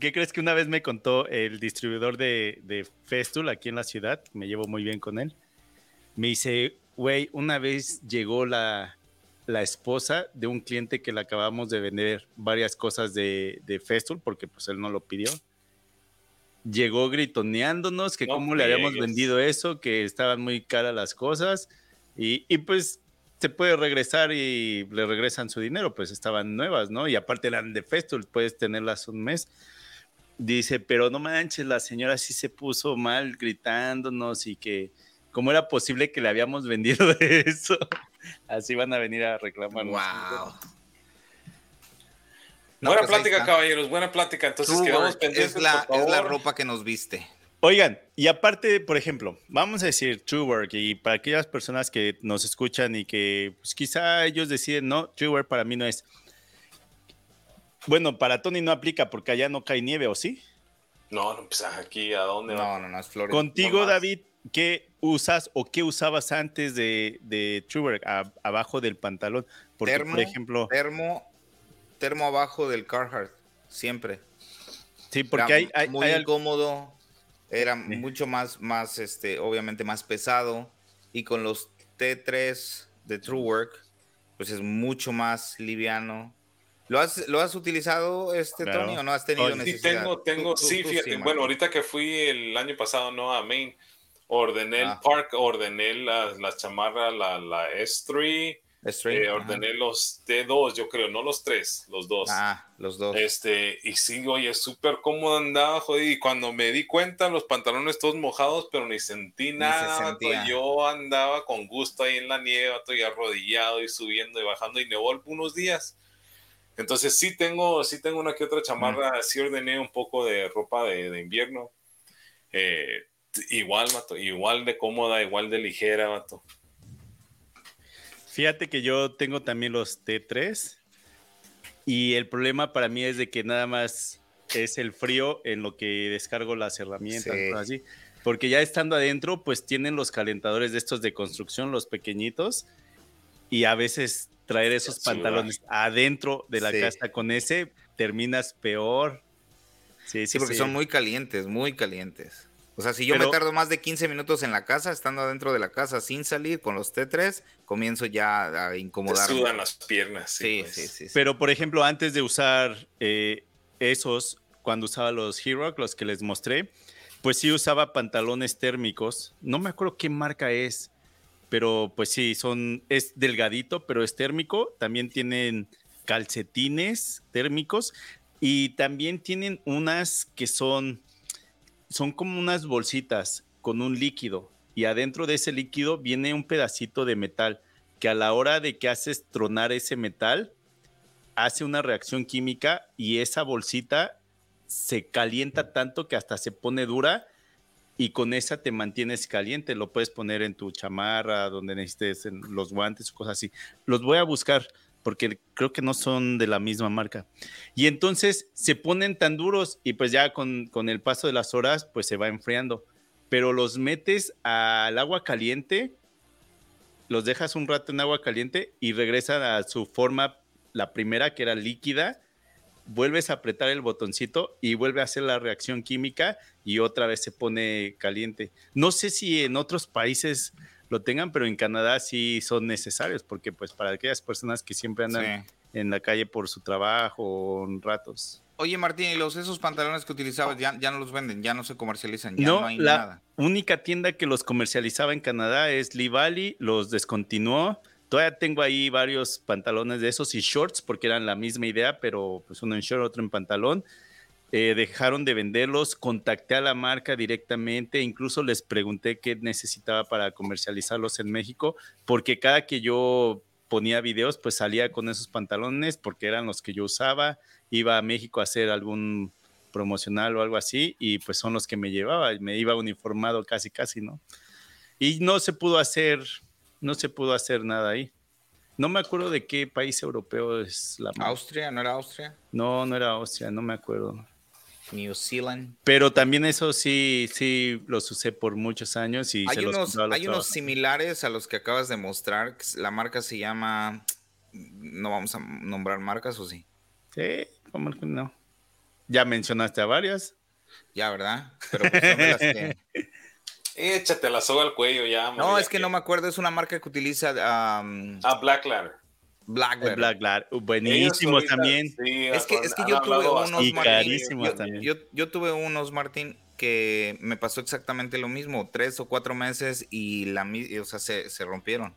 ¿Qué crees que una vez me contó el distribuidor de, de Festool aquí en la ciudad? Me llevo muy bien con él. Me dice, güey, una vez llegó la, la esposa de un cliente que le acabamos de vender varias cosas de, de Festool porque pues él no lo pidió llegó gritoneándonos que cómo le habíamos vendido eso, que estaban muy caras las cosas y, y, pues se puede regresar y le regresan su dinero, pues estaban nuevas, ¿no? Y aparte eran de Festool, puedes tenerlas un mes. Dice, pero no manches, la señora sí se puso mal gritándonos y que cómo era posible que le habíamos vendido <laughs> eso. Así van a venir a reclamar. Wow buena pues plática, caballeros, buena plática. Entonces quedamos pendientes. Es la, es la ropa que nos viste. Oigan, y aparte, por ejemplo, vamos a decir True Work, y para aquellas personas que nos escuchan y que pues, quizá ellos deciden, no, True Work para mí no es. Bueno, para Tony no aplica porque allá no cae nieve, ¿o sí? No, no, pues aquí, ¿a dónde? No, no, no, es Florida. Contigo, David, ¿qué usas o qué usabas antes de, de True Work, abajo del pantalón? Porque, termo, por ejemplo. Termo termo abajo del Carhartt, siempre. Sí, porque hay, hay, muy incómodo, era mucho más, más, este, obviamente más pesado. Y con los T3 de True Work, pues es mucho más liviano. ¿Lo has, ¿Lo has utilizado, este, Tony, o no has tenido necesidad? Sí, tengo, tengo, sí, fíjate, bueno, ahorita que fui el año pasado, ¿no? A Maine, ordené el ah. park, ordené las la chamarra, la, la S3, eh, ordené los T2, yo creo, no los tres, los dos. Ah, los dos. Este, y sí, oye, súper cómodo andaba, joder, y cuando me di cuenta, los pantalones todos mojados, pero ni sentí nada, yo andaba con gusto ahí en la nieve, estoy arrodillado y subiendo y bajando, y nevó unos días. Entonces sí tengo, sí tengo una que otra chamarra, sí ordené un poco de ropa de, de invierno. Eh, igual, mato, igual de cómoda, igual de ligera, mato. Fíjate que yo tengo también los T3 y el problema para mí es de que nada más es el frío en lo que descargo las herramientas, así. Porque ya estando adentro, pues tienen los calentadores de estos de construcción, los pequeñitos, y a veces traer esos pantalones adentro de la casa con ese, terminas peor. Sí, sí, porque son muy calientes, muy calientes. O sea, si yo me tardo más de 15 minutos en la casa, estando adentro de la casa sin salir con los T3, comienzo ya a incomodar. sudan las piernas. Sí, pues. sí, sí, Pero, por ejemplo, antes de usar eh, esos, cuando usaba los Hero, los que les mostré, pues sí usaba pantalones térmicos. No me acuerdo qué marca es, pero pues sí, son, es delgadito, pero es térmico. También tienen calcetines térmicos y también tienen unas que son son como unas bolsitas con un líquido y adentro de ese líquido viene un pedacito de metal que a la hora de que haces tronar ese metal hace una reacción química y esa bolsita se calienta tanto que hasta se pone dura y con esa te mantienes caliente. Lo puedes poner en tu chamarra, donde necesites, en los guantes cosas así. Los voy a buscar porque creo que no son de la misma marca. Y entonces se ponen tan duros y pues ya con, el paso de las horas pues se va enfriando. Pero los metes al agua caliente los dejas un rato en agua caliente y regresan a su forma, la primera que era líquida, vuelves a apretar el botoncito y vuelve a hacer la reacción química y otra vez se pone caliente. No sé si en otros países lo tengan, pero en Canadá sí son necesarios, porque pues para aquellas personas que siempre andan en la calle por su trabajo o en ratos. Oye, Martín, ¿y los esos pantalones que utilizabas ya, ya no los venden, ya no se comercializan, ya no, hay la nada? única tienda que los comercializaba en Canadá es Lee los descontinuó. Todavía tengo ahí varios pantalones de esos y shorts porque eran la misma idea, pero pues uno en short, otro en pantalón. Eh, dejaron de venderlos, contacté a la marca directamente, incluso les pregunté qué necesitaba para comercializarlos en México, porque cada que yo ponía videos, pues salía con esos pantalones porque eran los que yo usaba iba a México a hacer algún promocional o algo así y pues son los que me llevaba me iba uniformado casi casi, ¿no? Y no se pudo hacer, no se pudo hacer nada ahí. No me acuerdo de qué país europeo es la Austria, ¿no era Austria? No, no era Austria, no me acuerdo. New Zealand. Pero también eso sí, sí los usé por muchos años y hay se unos, los Hay unos similares a los que acabas de mostrar. La marca se llama, no vamos a nombrar marcas o sí. Sí, ¿Cómo no? Ya mencionaste a varias. Ya, ¿verdad? Pero pues son las que... <laughs> Échate la soga al cuello ya. No, es que, no me acuerdo, es una marca que utiliza... Um... Ah, Black Ladder. Black Ladder. Black Ladder. Uh, buenísimos también. es, que, es que yo tuve unos... Y carísimos yo, también. Yo, yo, tuve unos, Martín, que me pasó exactamente lo mismo. Tres o cuatro meses y la, o sea, se, se rompieron.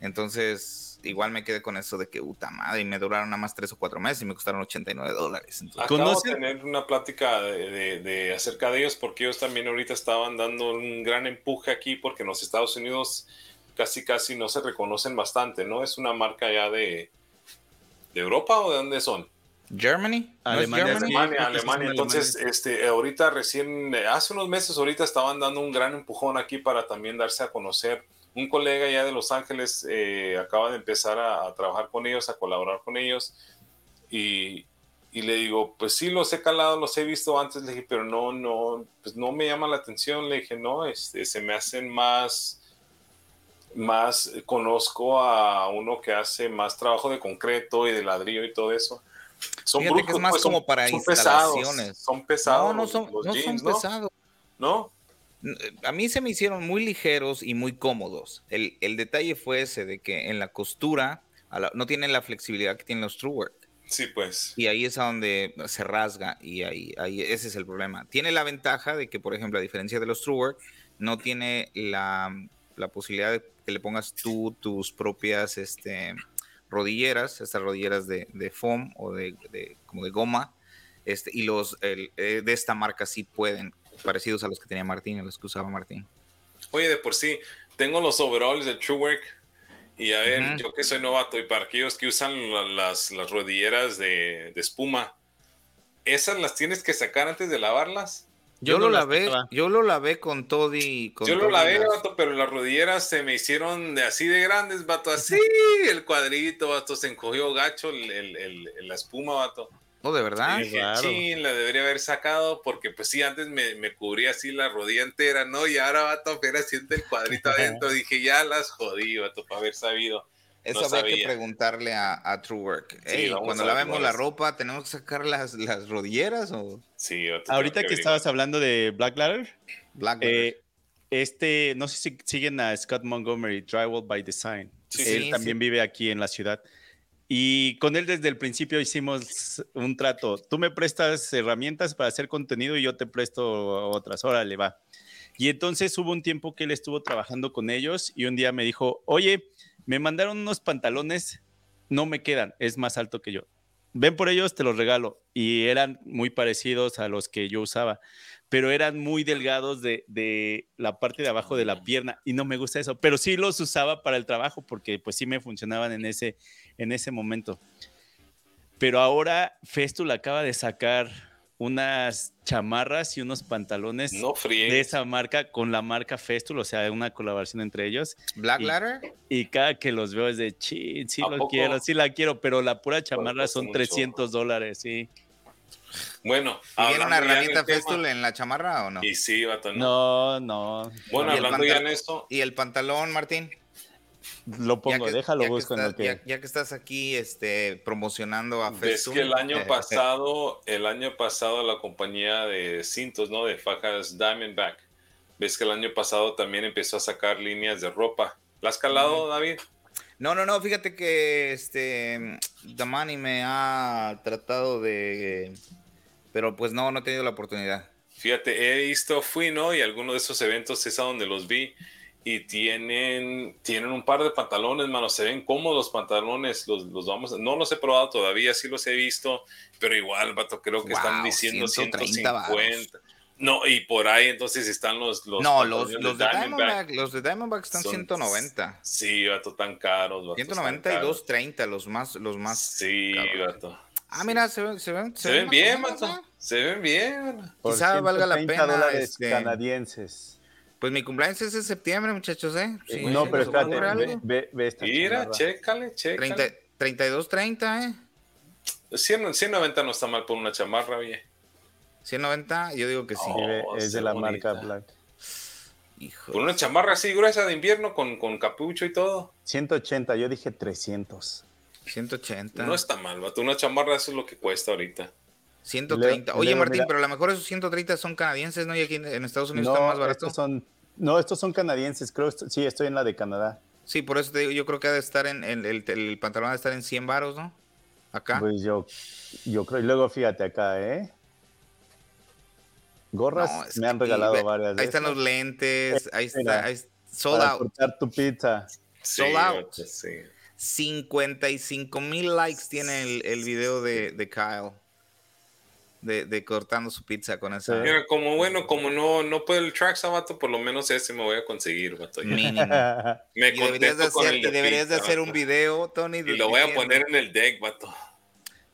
Entonces igual me quedé con eso de que, puta madre, y me duraron nada más tres o cuatro meses y me costaron 89 dólares. Acabo de tener una plática de, de, acerca de ellos porque ellos también ahorita estaban dando un gran empuje aquí porque en los Estados Unidos casi casi no se reconocen bastante, ¿no? Es una marca ya de, de Europa o de dónde son? Germany, Alemania, Alemania, Alemania. Entonces, este, ahorita recién, hace unos meses, ahorita estaban dando un gran empujón aquí para también darse a conocer un colega ya de Los Ángeles eh, acaba de empezar a, trabajar con ellos, a colaborar con ellos, y, y, le digo, pues sí, los he calado, los he visto antes, le dije, pero no, no, pues no me llama la atención, le dije, no, este, se me hacen más, más, conozco a uno que hace más trabajo de concreto y de ladrillo y todo eso. Son brujos, que es más pues, como para instalaciones. son pesados. No, no son, no son pesados. ¿No? a mí se me hicieron muy ligeros y muy cómodos. El, detalle fue ese de que en la costura no tienen la flexibilidad que tienen los Truework. Sí, pues. Y ahí es a donde se rasga y ahí, ahí ese es el problema. Tiene la ventaja de que, por ejemplo, a diferencia de los Truework, no tiene la, posibilidad de que le pongas tú tus propias este, rodilleras, estas rodilleras de, foam o de, como de goma, este, y los eh, de esta marca sí pueden parecidos a los que tenía Martín, a los que usaba Martín. Oye, de por sí, tengo los overalls de Truework y a ver, yo que soy novato y para aquellos que usan las, las rodilleras de, de, espuma, ¿esas las tienes que sacar antes de lavarlas? Yo, lo lavé, yo lo lavé con todo y con Yo lo lavé, vato, pero las rodilleras se me hicieron de así de grandes, vato, así <laughs> el cuadrito, vato, se encogió gacho el, el, la espuma, vato. Oh, de verdad. Sí, la debería haber sacado porque pues sí, antes me, me, cubría así la rodilla entera, ¿no? Y ahora va a tocar siente el cuadrito <laughs> adentro. Dije, ya las jodí, vato, para haber sabido. Eso había que preguntarle a, a True Work. cuando lavemos la ropa, ¿tenemos que sacar las, las rodilleras o...? Sí. Ahorita que, estabas hablando de Black Ladder. Black Ladder. Eh, este, no sé si siguen a Scott Montgomery, Drywall by Design. Él también vive aquí en la ciudad. Y con él desde el principio hicimos un trato. Tú me prestas herramientas para hacer contenido y yo te presto otras. Órale, va. Y entonces hubo un tiempo que él estuvo trabajando con ellos y un día me dijo, oye, me mandaron unos pantalones, no me quedan, es más alto que yo. Ven por ellos, te los regalo. Y eran muy parecidos a los que yo usaba pero eran muy delgados de, la parte de abajo de la pierna y no me gusta eso, pero sí los usaba para el trabajo porque pues sí me funcionaban en ese, en ese momento. Pero ahora Festool acaba de sacar unas chamarras y unos pantalones de esa marca con la marca Festool, o sea, una colaboración entre ellos. Black Ladder. Y cada que los veo es de, sí, sí lo quiero, sí la quiero, pero la pura chamarra son 300 dólares, sí. Bueno, ¿tiene una herramienta Festool en la chamarra o no? Y sí, vato, no. No, Bueno, hablando ya en esto. ¿Y el pantalón, Martín? Lo pongo, déjalo, busco en que... Ya, que estás aquí este, promocionando a Ves que el año pasado, el año pasado la compañía de cintos, ¿no? De fajas Diamondback. Ves que el año pasado también empezó a sacar líneas de ropa. ¿La has calado, David? No, no, no, fíjate que este Damani me ha tratado de pero pues no, no he tenido la oportunidad. Fíjate, he visto, fui, ¿no? Y alguno de esos eventos es a donde los vi y tienen, tienen un par de pantalones, mano, se ven cómodos los pantalones, los, los vamos, no los he probado todavía, sí los he visto, pero igual, vato, creo que están diciendo 150. No, y por ahí entonces están los... los no, los, los, de Diamondback, los de Diamondback están 190. Sí, vato, tan caros. Vato, 190 y 230, los más, los más. Sí, vato. Ah, mira, se ven, se ven, se, ven, bien, vato. Se ven bien. Quizá valga la pena. dólares este, canadienses. Pues mi cumpleaños es en septiembre, muchachos, ¿eh? no, pero espérate, ve, ve, esta Mira, chécale, chécale. 32.30, ¿eh? 190 no está mal por una chamarra, bien. 190, yo digo que sí. Oh, es de la marca Black. Hijo. Por una chamarra así gruesa de invierno con, con capucho y todo. 180, yo dije 300. 180. No está mal, vato. Una chamarra eso es lo que cuesta ahorita. 130. Oye, Martín, pero a lo mejor esos 130 son canadienses, ¿no? Y aquí en Estados Unidos están más baratos. Estos son, no, estos son canadienses, creo. Sí, estoy en la de Canadá. Sí, por eso te digo, yo creo que ha de estar en, el, el, pantalón ha de estar en 100 varos, ¿no? Acá. Pues yo, yo creo, y luego fíjate acá, ¿eh? Gorras me han regalado varias. Ahí están los lentes, ahí está, ahí, sold para out. tu pizza. Sold out. Sí. 55 mil likes tiene el, el video de, de Kyle de, cortando su pizza con esa. Mira, como bueno, como no, no puedo el track sabato, por lo menos ese me voy a conseguir, vato. Mínimo. <laughs> me y deberías de hacer, y deberías de hacer un video, Tony. Y lo voy a poner en el deck, vato.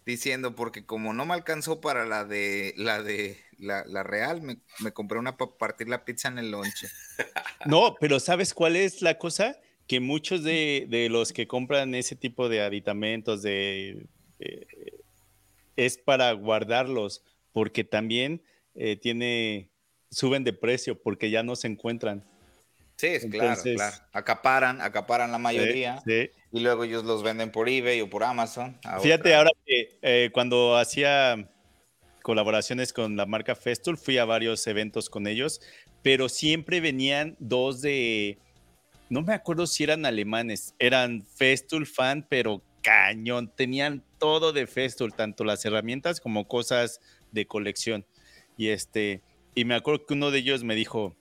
Diciendo, porque como no me alcanzó para la de la de la, la real, me, me, compré una para partir la pizza en el lonche. <laughs> No, pero ¿sabes cuál es la cosa? Que muchos de, de los que compran ese tipo de aditamentos, de eh, es para guardarlos, porque también eh, tiene, suben de precio porque ya no se encuentran. Sí, es claro, claro. Acaparan, acaparan la mayoría y luego ellos los venden por eBay o por Amazon. Fíjate, ahora que eh, cuando hacía colaboraciones con la marca Festool, fui a varios eventos con ellos, pero siempre venían dos de, no me acuerdo si eran alemanes, eran Festool fan, pero cañón, tenían todo de Festool, tanto las herramientas como cosas de colección. Y este, y me acuerdo que uno de ellos me dijo,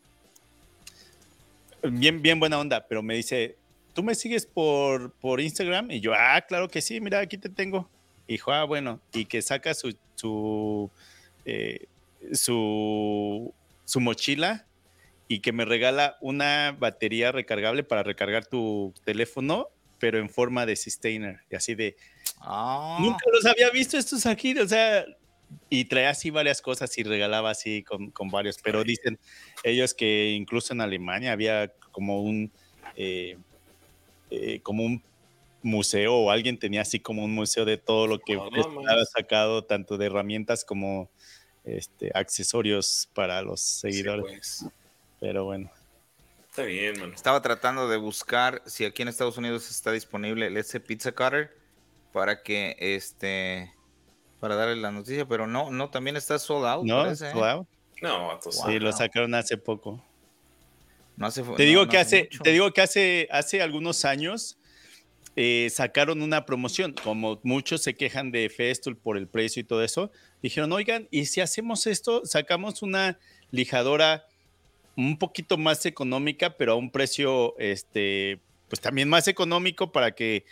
bien, bien buena onda, pero me dice, ¿tú me sigues por, por Instagram? Y yo, ah, claro que sí, mira, aquí te tengo. Y dijo, ah, bueno, y que saca su, su, eh, su, su mochila y que me regala una batería recargable para recargar tu teléfono, pero en forma de sustainer, y así de, Ah. Nunca los había visto estos aquí, o sea, y traía así varias cosas y regalaba así con, con varios, pero dicen ellos que incluso en Alemania había como un, eh, eh, como un museo o alguien tenía así como un museo de todo lo que había sacado, tanto de herramientas como este, accesorios para los seguidores. Pues. Pero bueno. Está bien, man. Estaba tratando de buscar si aquí en Estados Unidos está disponible el S Pizza Cutter para que este para darle la noticia, pero no, no, también está sold out. No, parece, ¿eh? No, sí, lo sacaron hace poco. No hace, te digo que hace, te digo que hace, hace algunos años eh, sacaron una promoción. Como muchos se quejan de Festool por el precio y todo eso, dijeron, oigan, y si hacemos esto, sacamos una lijadora un poquito más económica, pero a un precio, este, pues también más económico para que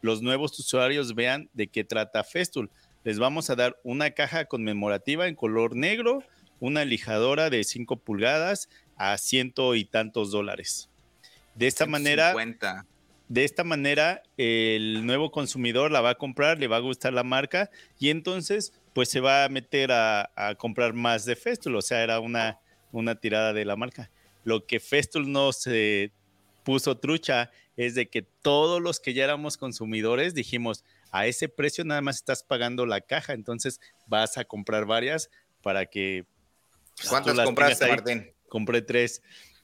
los nuevos usuarios vean de qué trata Festool. Les vamos a dar una caja conmemorativa en color negro, una lijadora de 5 pulgadas a ciento y tantos dólares. De esta manera, de esta manera, el nuevo consumidor la va a comprar, le va a gustar la marca y entonces, pues se va a meter a, comprar más de Festool. O sea, era una, una tirada de la marca. Lo que Festool no se puso trucha es de que todos los que ya éramos consumidores dijimos, a ese precio nada más estás pagando la caja, entonces vas a comprar varias para que... Pues, ¿Cuántas compraste, Martín? Compré tres.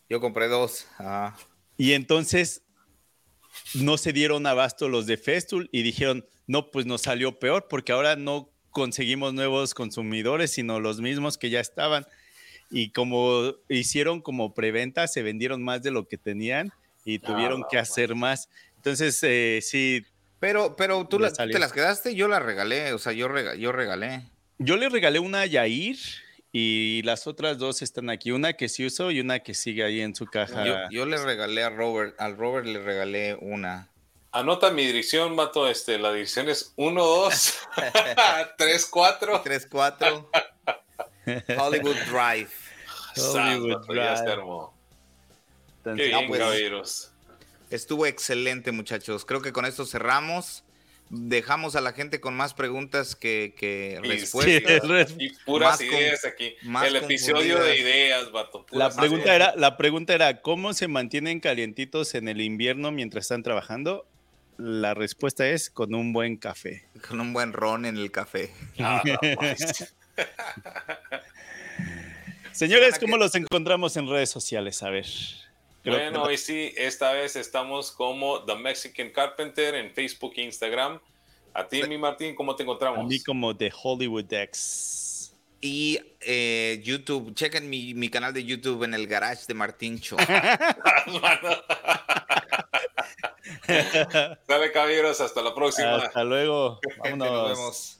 Yo compré dos. Ah. Y entonces no se dieron abasto los de Festool y dijeron, no, pues nos salió peor porque ahora no conseguimos nuevos consumidores, sino los mismos que ya estaban. Y como hicieron como preventa, se vendieron más de lo que tenían y tuvieron que hacer más. Entonces, eh, sí. Pero, pero tú te las quedaste, yo las regalé, o sea, yo, yo regalé. Yo le regalé una a Yair y las otras dos están aquí, una que sí usó y una que sigue ahí en su caja. Yo, le regalé a Robert, al Robert le regalé una. Anota mi dirección, Mato, este, la dirección es 1, 2, 3, 4. 3, 4. Hollywood Drive. <laughs> Hollywood Drive. Ya se armó. Qué bien, pues, caballeros. Estuvo excelente, muchachos. Creo que con esto cerramos dejamos a la gente con más preguntas que, respuestas. y puras ideas aquí. El episodio de ideas, vato. La pregunta, era, la pregunta era, ¿cómo se mantienen calientitos en el invierno mientras están trabajando? La respuesta es con un buen café. Con un buen ron en el café. <laughs> Señores, ¿cómo los encontramos en redes sociales? A ver. Bueno, hoy sí, esta vez estamos como The Mexican Carpenter en Facebook e Instagram. A ti, mi Martín, ¿cómo te encontramos? A mí como The Hollywood X. Y eh, YouTube, chequen mi, mi, canal de YouTube en el garage de Martín Cho. <laughs> Sale caballeros, hasta la próxima. Hasta luego. Vámonos. Nos vemos.